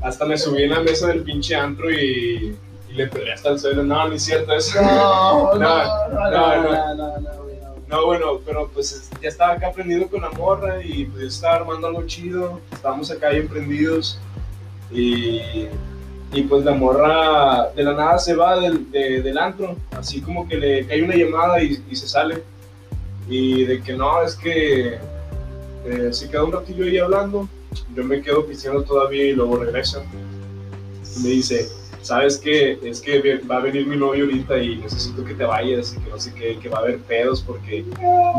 S2: Hasta me subí en la mesa del pinche antro y, y le pegué hasta el suelo. No, ni es cierto eso. *laughs*
S1: No, no,
S2: No,
S1: no, no,
S2: no,
S1: no, no, no, no.
S2: No, bueno, pero pues ya estaba acá prendido con la morra y pues yo estaba armando algo chido. Estábamos acá bien prendidos y, y pues la morra de la nada se va del, de- del antro. Así como que le cae una llamada y, y se sale. Y de que no, es que eh, se queda un ratillo ahí hablando. Yo me quedo pisteando todavía y luego regresa. Y me dice, ¿sabes qué? Es que va a venir mi novio ahorita y necesito que te vayas y que no sé qué, que va a haber pedos porque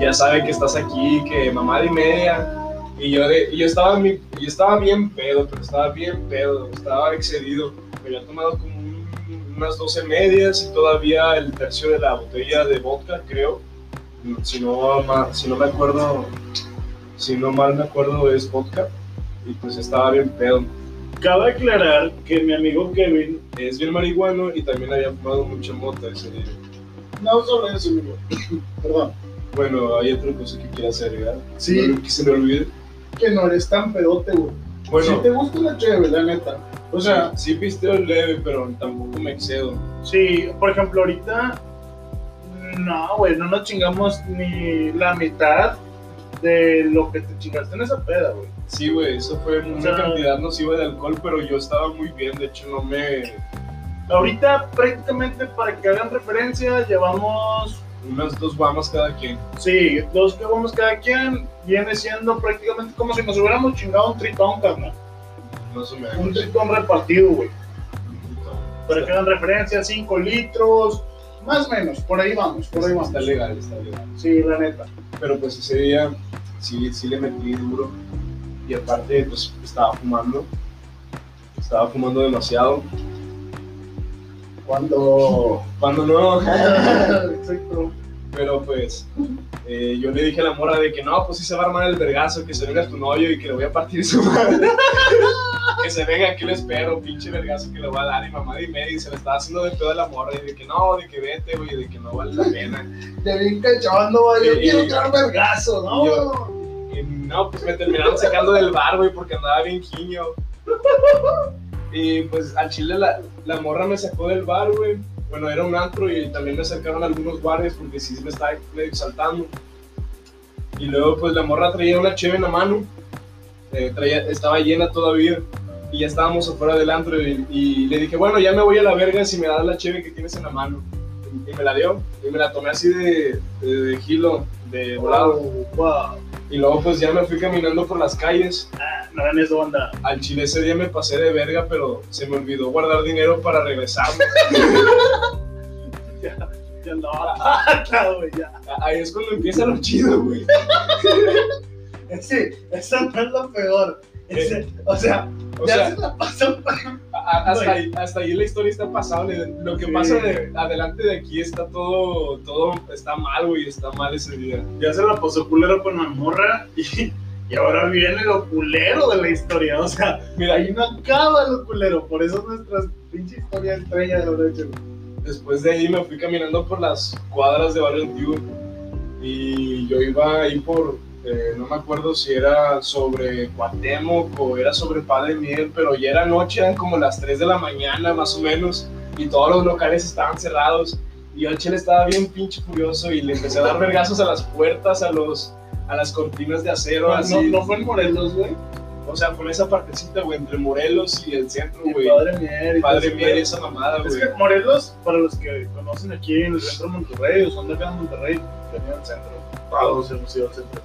S2: ya sabe que estás aquí, que mamá de media. Y yo, de, y yo, estaba, mi- yo estaba bien pedo, pero estaba bien pedo, estaba excedido. Me había tomado como un- unas 12 medias y todavía el tercio de la botella de vodka, creo. Si no, si no me acuerdo, si no mal me acuerdo es vodka. Y pues estaba bien pedo.
S1: Cabe aclarar que mi amigo Kevin
S2: Es bien marihuano y también había fumado mucha mota ese día.
S1: no solo eso, amigo. *coughs* Perdón.
S2: Bueno, hay otra cosa que quiera hacer, ¿verdad?
S1: Sí.
S2: No, que se me olvide.
S1: Que no eres tan pedote, güey.
S2: Bueno,
S1: Si te gusta la chévere, la neta. O sea,
S2: sí pisteo leve, pero tampoco me excedo.
S1: sí, por ejemplo, ahorita. No, güey, no nos chingamos ni la mitad de lo que te chingaste en esa peda, güey.
S2: Sí, güey, eso fue
S1: O sea-
S2: cantidad nociva de alcohol, pero yo estaba muy bien, de hecho no me...
S1: Ahorita, prácticamente, para que hagan referencia, llevamos
S2: Unas dos guamas cada quien.
S1: Sí, dos que vamos cada quien viene siendo prácticamente como si nos hubiéramos chingado un tritón, carnal.
S2: Más o
S1: Un
S2: menos.
S1: tritón repartido, güey. Para que hagan referencia, 5 litros, más o menos, por ahí vamos, por ahí vamos.
S2: Está legal, está legal.
S1: Sí, la neta.
S2: Pero pues ese día sí, sí le metí duro. Y aparte, pues estaba fumando. Estaba fumando demasiado.
S1: Cuando.
S2: Cuando no, *laughs*
S1: Exacto.
S2: Pero pues eh, yo le dije a la morra de que no, pues sí se va a armar el vergazo, que se venga tu novio y que le voy a partir su madre. *laughs* que se venga, aquí lo espero, pinche vergazo que le voy a dar y mamá de media y se le estaba haciendo de pedo a la morra y de que no, de que vete, güey, de que no vale la pena.
S1: Te vi cachando, güey. Yo
S2: Sí.
S1: quiero tirar vergazo, ¿no?
S2: Yo- Y no, pues me terminaron sacando del bar, güey, porque andaba bien quiño. Y pues al chile la, la morra me sacó del bar, güey. Bueno, era un antro y también me acercaron algunos guardias porque sí me estaba exaltando. Y luego pues la morra traía una cheve en la mano. eh, traía, estaba llena todavía. Y ya estábamos afuera del antro y, le dije, bueno, ya me voy a la verga si me das la cheve que tienes en la mano. Y, y me la dio. Y me la tomé así de, de, de gilo, de volado.
S1: Oh, wow.
S2: Y luego pues ya me fui caminando por las calles.
S1: Ah, no hagan eso, banda.
S2: Al chile ese día me pasé de verga, pero se me olvidó guardar dinero para regresarme. *laughs*
S1: Ya, ya andaba *laughs* harta, güey, ya.
S2: Ahí es cuando empieza lo chido, güey. *laughs*
S1: ese, eso no es lo peor. Ese, o sea,
S2: O
S1: ya
S2: sea,
S1: se la pasó.
S2: a- a- hasta, ahí, hasta ahí la historia está pasable. Lo que
S1: Sí.
S2: pasa de, adelante de aquí está todo, todo está mal, güey, está mal ese día.
S1: Ya se la pasó culero con la morra y, y ahora viene lo culero de la historia. O sea,
S2: Mira,
S1: ahí no acaba lo culero. Por eso es nuestra pinche historia estrella de noche. güey.
S2: después de ahí me fui caminando por las cuadras de Barrio Antiguo y yo iba ahí por, eh, no me acuerdo si era sobre Cuauhtémoc o era sobre Padre Miel, pero ya era noche, eran como las 3 de la mañana más o menos y todos los locales estaban cerrados y yo al chile estaba bien pinche furioso y le empecé a dar vergazos a las puertas, a los a las cortinas de acero,
S1: No,
S2: así.
S1: no, no fue en Morelos, güey.
S2: O sea, fue en esa partecita, güey, entre Morelos y el centro, güey.
S1: Padre Mier.
S2: Padre Miel y esa mamada,
S1: Es
S2: güey.
S1: que Morelos, para los que conocen aquí en el centro de Monterrey o son de acá de Monterrey, venía al centro. Todos hemos ido al centro.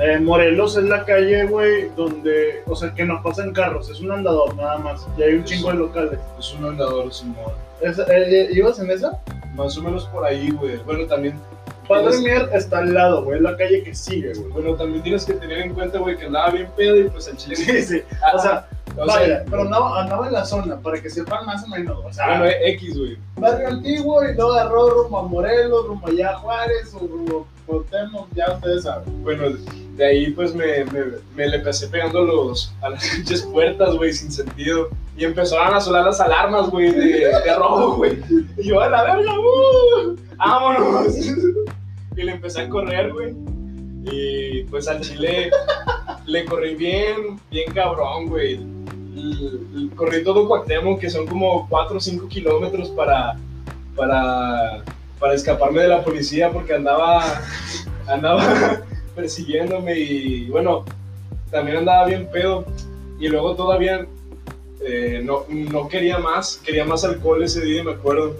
S1: Eh, Morelos es la calle, güey, donde, o sea, que no pasan carros, es un andador nada más. Y hay un chingo de locales.
S2: Es un andador.
S1: ¿Es- eh, eh, ¿Ibas en esa?
S2: Más o menos por ahí, güey. Bueno, también,
S1: Padre Mier está al lado, güey, es la calle que sigue, güey.
S2: bueno, también tienes que tener en cuenta, güey, que andaba bien pedo y pues el chile.
S1: Sí, sí.
S2: Ah,
S1: O sea,
S2: o
S1: vaya,
S2: sea,
S1: pero andaba, andaba en la zona, para que sepan más o menos. O sea,
S2: bueno, X, güey.
S1: barrio antiguo y luego agarró rumbo a Morelos, rumbo allá a Juárez o rumbo Cuauhtémoc, ya ustedes saben.
S2: Bueno, de ahí pues me, me, le empecé pegando a las *laughs* pinches puertas, güey, sin sentido. Y empezaron a sonar las alarmas, güey, de, de robo, güey. Y yo, a la verga, uh, vámonos. *laughs* Y le empecé a correr, güey. Y pues al chile le corrí bien, bien cabrón, güey. Corrí todo Cuauhtémoc, que son como 4 o 5 kilómetros para, para, para escaparme de la policía porque andaba, andaba *laughs* persiguiéndome y bueno, también andaba bien pedo. Y luego todavía eh, no, no quería más, quería más alcohol ese día, me acuerdo.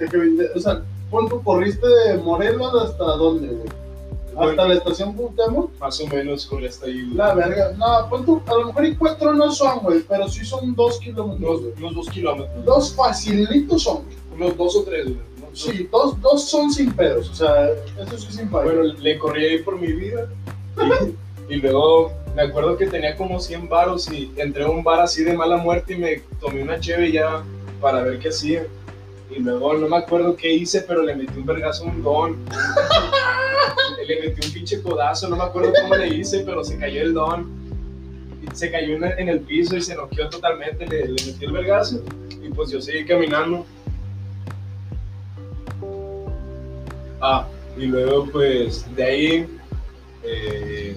S1: Viste- O sea, ¿cuánto corriste de Morelos hasta dónde, güey? ¿Hasta
S2: Bueno,
S1: la estación Cuauhtémoc?
S2: más o menos corrí hasta ahí.
S1: La verga. No, ¿cuánto? A lo mejor y cuatro no son, güey, pero sí son dos kilómetros. Güey.
S2: unos dos kilómetros.
S1: Dos facilitos son, güey.
S2: Unos dos o tres, güey.
S1: Sí, dos, dos son sin pedos, o sea, eso sí sin pagar.
S2: Bueno, le corrí ahí por mi vida. Y, y luego me acuerdo que tenía como 100 varos y entré a un bar así de mala muerte y me tomé una cheve ya para ver qué hacía. Y luego no me acuerdo qué hice, pero le metí un vergazo a un don. *laughs* le metí un pinche codazo, no me acuerdo cómo le hice, pero se cayó el don. Se cayó en el piso y se noqueó totalmente. Le, le metí el vergazo y pues yo seguí caminando. Ah, y luego pues de ahí eh,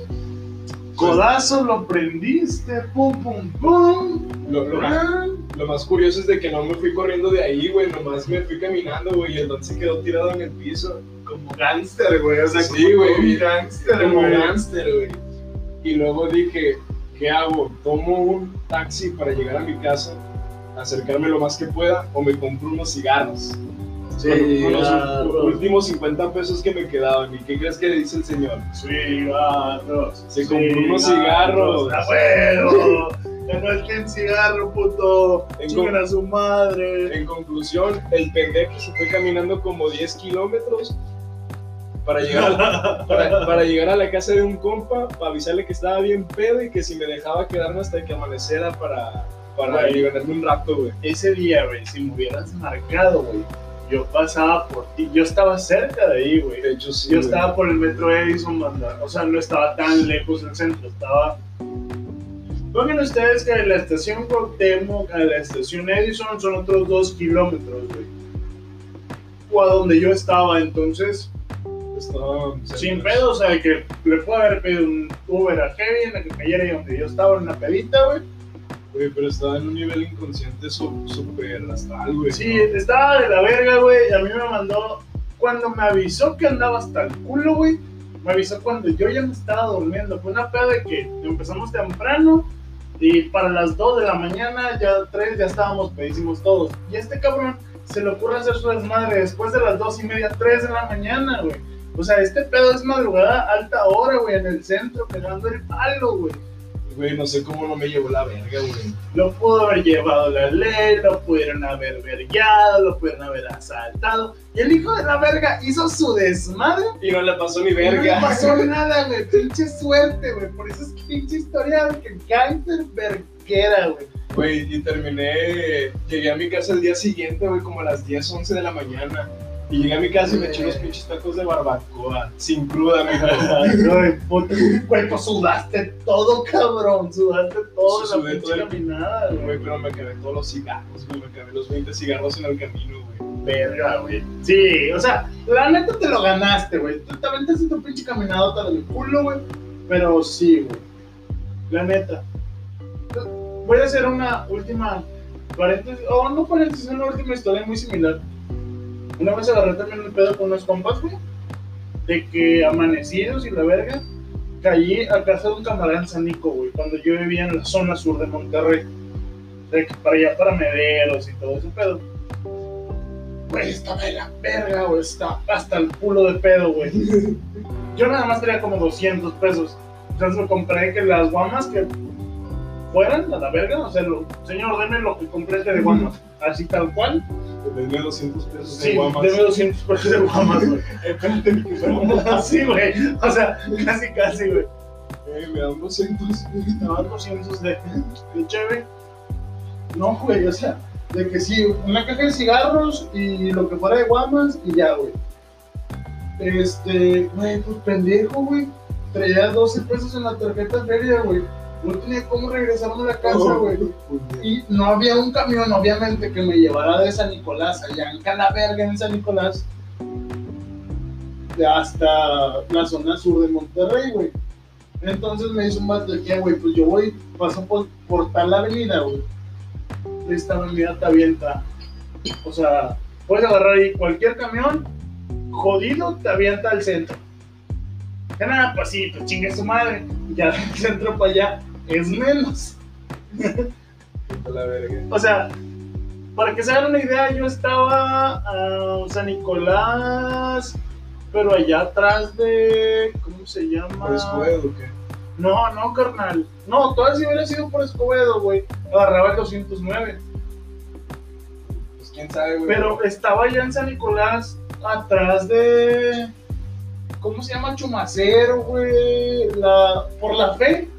S1: Codazo lo prendiste, pum, pum, pum.
S2: lo, lo más, lo más curioso es de que no me fui corriendo de ahí, güey, nomás me fui caminando, güey, y el don se quedó tirado en el piso.
S1: Como gánster, güey, o sea,
S2: Sí,
S1: como
S2: güey.
S1: un gánster,
S2: Como
S1: güey.
S2: gánster, güey. Y luego dije, ¿qué hago? ¿Tomo un taxi para llegar a mi casa, acercarme lo más que pueda, o me compro unos cigarros?
S1: Sí,
S2: Con los últimos 50 pesos que me quedaban. ¿Y qué crees que le dice el señor?
S1: Cigarros.
S2: Se compró unos cigarros.
S1: ¡A huevo! *laughs* Ya no es que en cigarro, puto.
S2: En
S1: a su madre.
S2: En conclusión, el pendejo se fue caminando como 10 kilómetros para llegar, a, *laughs* para, para llegar a la casa de un compa, para avisarle que estaba bien pedo y que si me dejaba quedarme hasta que amaneciera para, para liberarme un rato, güey.
S1: Ese día, güey, si me hubieras marcado, güey, yo pasaba por ti. Yo estaba cerca de ahí, güey.
S2: De hecho, sí.
S1: Yo
S2: güey.
S1: estaba por el metro Edison, banda. O sea, no estaba tan lejos del centro, estaba. Pongan ustedes que de la estación Cuauhtémoc a la estación Edison son otros dos kilómetros, güey. O a donde yo estaba, entonces,
S2: Estaba
S1: sin pedo, o sea, que le puedo haber pedido un Uber a Kevin, a que cayera ahí donde yo estaba en una pedita, güey.
S2: Güey, pero estaba en un nivel inconsciente súper astral, güey.
S1: Sí, estaba de la verga, güey. y A mí me mandó. Cuando me avisó que andaba hasta el culo, güey. Me avisó cuando yo ya me estaba durmiendo. Fue una peda de que empezamos temprano. Y para las 2 de la mañana, ya 3 ya estábamos pedísimos todos. Y a este cabrón se le ocurre hacer su desmadre después de las 2 y media, 3 de la mañana, güey. O sea, este pedo es madrugada, alta hora, güey, en el centro, pegando el palo, güey.
S2: Güey, no sé cómo no me llevó la verga, güey.
S1: Lo pudo haber llevado la ley, lo pudieron haber vergueado, lo pudieron haber asaltado. Y el hijo de la verga hizo su desmadre.
S2: Y no le pasó ni
S1: y No le
S2: verga.
S1: pasó *laughs* nada, güey. Pinche suerte, güey. Por eso es que pinche historia de que cáncer verguera, güey.
S2: Güey, y terminé. Llegué a mi casa el día siguiente, güey, como a las 10, 11 de la mañana. Y llegué a mi casa y me eché unos pinches tacos de barbacoa. Sin cruda, mijo. *laughs*
S1: Ay, güey, pues sudaste todo, cabrón. Sudaste todo
S2: Sudé
S1: la
S2: todo
S1: pinche
S2: el-
S1: caminada,
S2: Güey,
S1: güey.
S2: pero me acabé todos los cigarros, güey. Me acabé los 20 cigarros en el camino, güey.
S1: Verga, güey. Sí, o sea, la neta te lo ganaste, güey. Tú te aventaste tu pinche caminadota del culo, güey. Pero sí, güey. La neta. Voy a hacer una última paréntesis, o no paréntesis, una última historia muy similar. Una vez agarré también un pedo con unos compas, güey. De que amanecidos y la verga, caí a casa de un camarada en San Nico, güey. Cuando yo vivía en la zona sur de Monterrey. De que para allá, para Mederos y todo ese pedo. Güey, estaba de la verga, güey. Estaba hasta el culo de pedo, güey. *laughs* Yo nada más tenía como 200 pesos. Entonces me compré que las guamas que fueran a la verga. O sea, lo, señor, deme lo que complete de guamas. Así tal cual.
S2: Denme 200 pesos
S1: Sí,
S2: de guamas.
S1: deme 200 pesos de guamas, güey.
S2: Espérate, mi que
S1: Sí, güey. O sea, casi, casi, güey.
S2: Eh, me dan 200.
S1: Me daban 200 de, de cheve. No, güey, o sea, de que sí, una caja de cigarros y lo que fuera de guamas y ya, güey. Este, güey, pues pendejo, güey. Traía 12 pesos en la tarjeta feria, güey. No tenía cómo regresarme a la casa, güey. Y no había un camión, obviamente, que me llevara de San Nicolás, allá en Calaverga, en San Nicolás, hasta la zona sur de Monterrey, güey. Entonces me dice un vato güey, pues yo voy, paso por, por tal avenida, güey. Esta avenida te avienta. O sea, puedes agarrar ahí cualquier camión, jodido, te avienta al centro. Ya nada, pues sí, pues chingue su madre. Ya del centro para allá es menos.
S2: A la verga.
S1: O sea, para que se hagan una idea, yo estaba a San Nicolás, pero allá atrás de. ¿Cómo se llama?
S2: ¿Por Escobedo o qué?
S1: No, no, carnal. No, todavía si hubiera sido por Escobedo, güey. Agarraba el 209.
S2: Pues quién sabe, güey.
S1: Pero estaba allá en San Nicolás, atrás de. ¿Cómo se llama? Chumacero, güey. La, por la fe.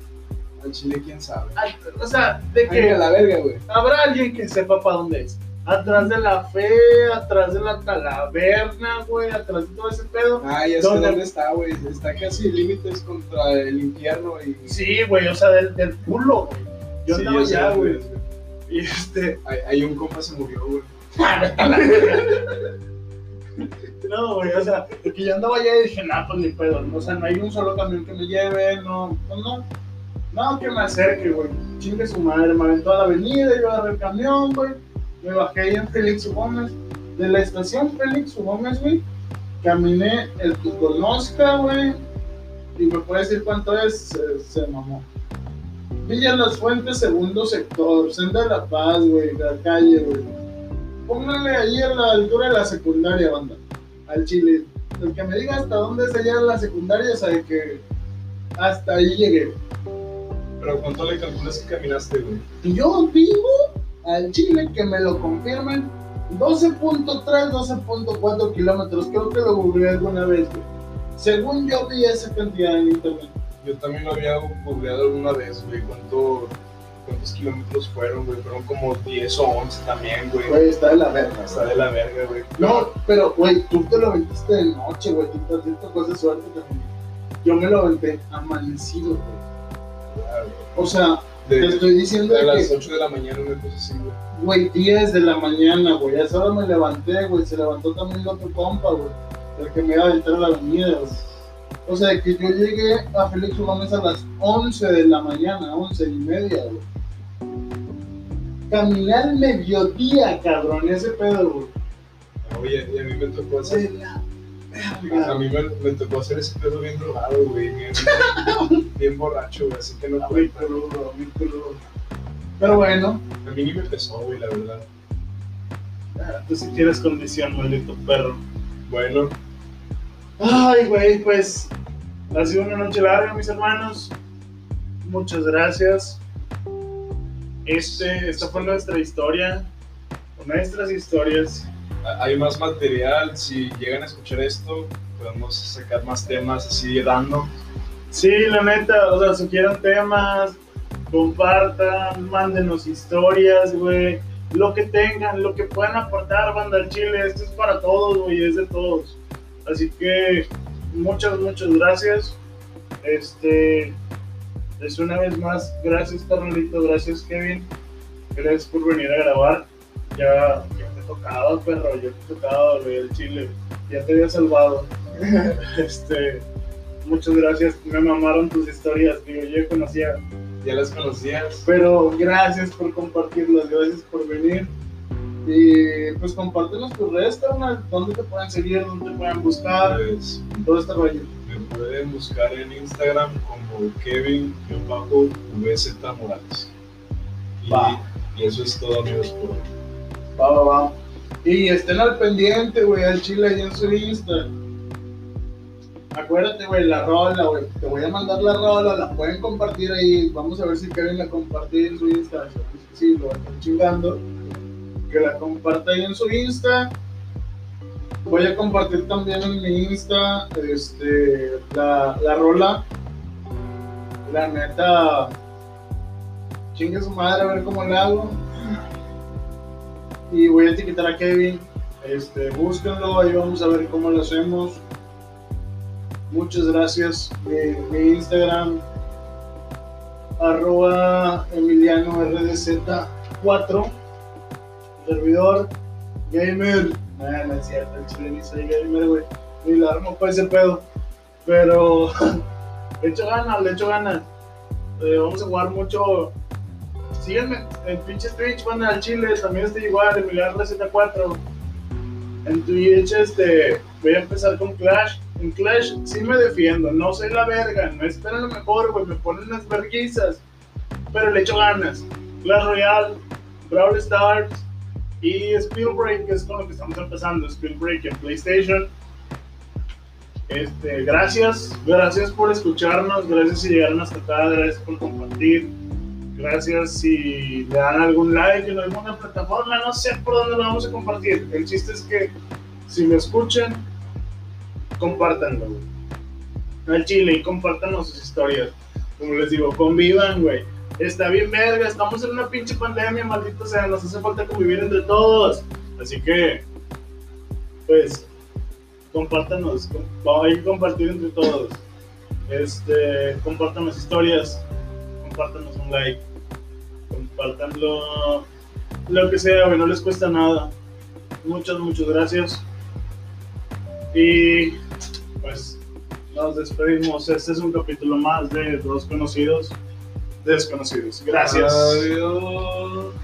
S2: Al chile, quién sabe.
S1: Ay, O sea, de
S2: Ay,
S1: que.
S2: a la verga, güey.
S1: Habrá alguien que sepa para dónde es. Atrás de la fe, atrás de la calaverna, güey, atrás de todo ese pedo.
S2: Ah, ya sé
S1: ¿Dónde?
S2: dónde está, güey. Está casi límites contra el infierno y.
S1: Sí, güey, o sea, del, del culo, güey. Yo
S2: Sí,
S1: allá, güey. Y este.
S2: Ahí un compa se murió, güey. *laughs*
S1: No, güey, o sea, porque yo andaba allá y dije, nah, pues ni pedo. O sea, no hay un solo camión que me lleve, no, pues no. No, que me acerque, güey. Chingue su madre, me aventó a la avenida, yo agarré el camión, güey. Me bajé ahí en Félix. Gómez. De la estación Félix. Gómez, güey, caminé el que conozca, güey. Y me puede decir cuánto es, se, se mamó. Villa Las Fuentes, segundo sector, Senda de la Paz, güey, la calle, güey. Pónganle ahí a la altura de la secundaria, banda. Al chile. El que me diga hasta dónde es allá la secundaria sabe que hasta ahí llegué.
S2: Pero ¿cuánto le calculas que caminaste, güey?
S1: Yo digo al chile que me lo confirmen 12.3, 12.4 kilómetros. Creo que lo googleé alguna vez, güey. Según yo vi esa cantidad en internet.
S2: Yo también lo había googleado alguna vez, güey. ¿Cuánto, ¿Cuántos kilómetros fueron, güey? Fueron como 10 o 11 también, güey.
S1: Güey, está de la verga.
S2: Está de la verga, güey.
S1: No, pero, güey, tú te lo aventaste de noche, güey. Tú te cosas de suerte también. Yo me lo aventé amanecido, güey. O sea, te
S2: De,
S1: estoy diciendo
S2: de
S1: de
S2: las
S1: que,
S2: 8 de la mañana, una cosa así, güey.
S1: güey, 10 de la mañana, güey. A esa hora me levanté, güey. Se levantó también el otro compa, güey. El que me iba a aventar a la avenida, güey. O sea, que yo llegué a Félix Gómez a las 11 de la mañana, 11 y media, güey. Caminé al mediodía, cabrón, ese pedo, güey.
S2: Oye, y a mí me tocó hacer.
S1: La
S2: A mí me, me tocó hacer ese pedo bien drogado, güey. Bien, *laughs* bien borracho, güey. Así que no
S1: crudo, muy crudo. Pero bueno,
S2: A mí ni me pesó, güey, la verdad.
S1: ah, tú si tienes condición, maldito perro.
S2: Bueno,
S1: Ay, güey, pues ha sido una noche larga, mis hermanos. muchas gracias. Este, esta fue nuestra historia, nuestras historias.
S2: Hay más material, si llegan a escuchar esto, podemos sacar más temas así dando.
S1: Sí, la neta, o sea, sugieran temas, compartan, mándenos historias, güey. Lo que tengan, lo que puedan aportar, banda Chile. Esto es para todos, güey, es de todos. Así que muchas, muchas gracias. Este, es una vez más, gracias Carnalito, gracias Kevin, gracias por venir a grabar. Ya, tocaba, perro, ya te tocaba, güey, el Chile. Ya te había salvado. *laughs* este, muchas gracias, me mamaron tus historias, digo, yo ya conocía.
S2: Ya las conocías.
S1: Pero gracias por compartirlas, gracias por venir. Y pues compártenos tus redes, carnal. ¿Dónde te pueden seguir? ¿Dónde te pueden buscar?
S2: Pues,
S1: Todo este rollo.
S2: me pueden buscar en Instagram como Kevin-VZ Morales. Y, y eso es todo, amigos, por hoy.
S1: Y estén al pendiente, güey, al chile ahí en su Insta. Acuérdate, güey, la rola, güey. Te voy a mandar la rola, la pueden compartir ahí. Vamos a ver si Kevin la comparte en su Insta. Sí, lo están chingando. Que la comparta ahí en su Insta. Voy a compartir también en mi Insta este, la, la rola. La neta, chingue su madre a ver cómo la hago. Y voy a etiquetar a Kevin. Este, búsquenlo, ahí vamos a ver cómo lo hacemos. Muchas gracias. Mi, Instagram, arroba Emiliano RDZ4, servidor, gamer. No es cierto, el chile ni gamer, güey. Ni la armo para ese pedo. Pero *laughs* le echo ganas, le echo ganas. Eh, vamos a jugar mucho. Síganme en pinche Twitch, van al Chile, también estoy igual, Emiliano RZ4. En Twitch, este, voy a empezar con Clash. En Clash sí me defiendo, no soy la verga, no espero lo mejor, güey, me ponen las verguizas, pero le echo ganas. Clash Royale, Brawl Stars y Spellbreak, que es con lo que estamos empezando, Spellbreak en PlayStation. Este, gracias, gracias por escucharnos, gracias si llegaron hasta acá, gracias por compartir, gracias si le dan algún like en alguna plataforma, no sé por dónde lo vamos a compartir. El chiste es que si me escuchan, compártanlo. Al chile y compártanos sus historias. Como les digo, convivan, güey. Está bien verga, estamos en una pinche pandemia, maldito sea, nos hace falta convivir entre todos. Así que, pues, compártanos, com- hay que compartir entre todos. Este, compártanos historias, compártanos un like, compártanlo, lo que sea, no les cuesta nada. Muchas, muchas gracias. Y pues nos despedimos. Este es un capítulo más de Dos Conocidos Desconocidos. Gracias.
S2: Adiós.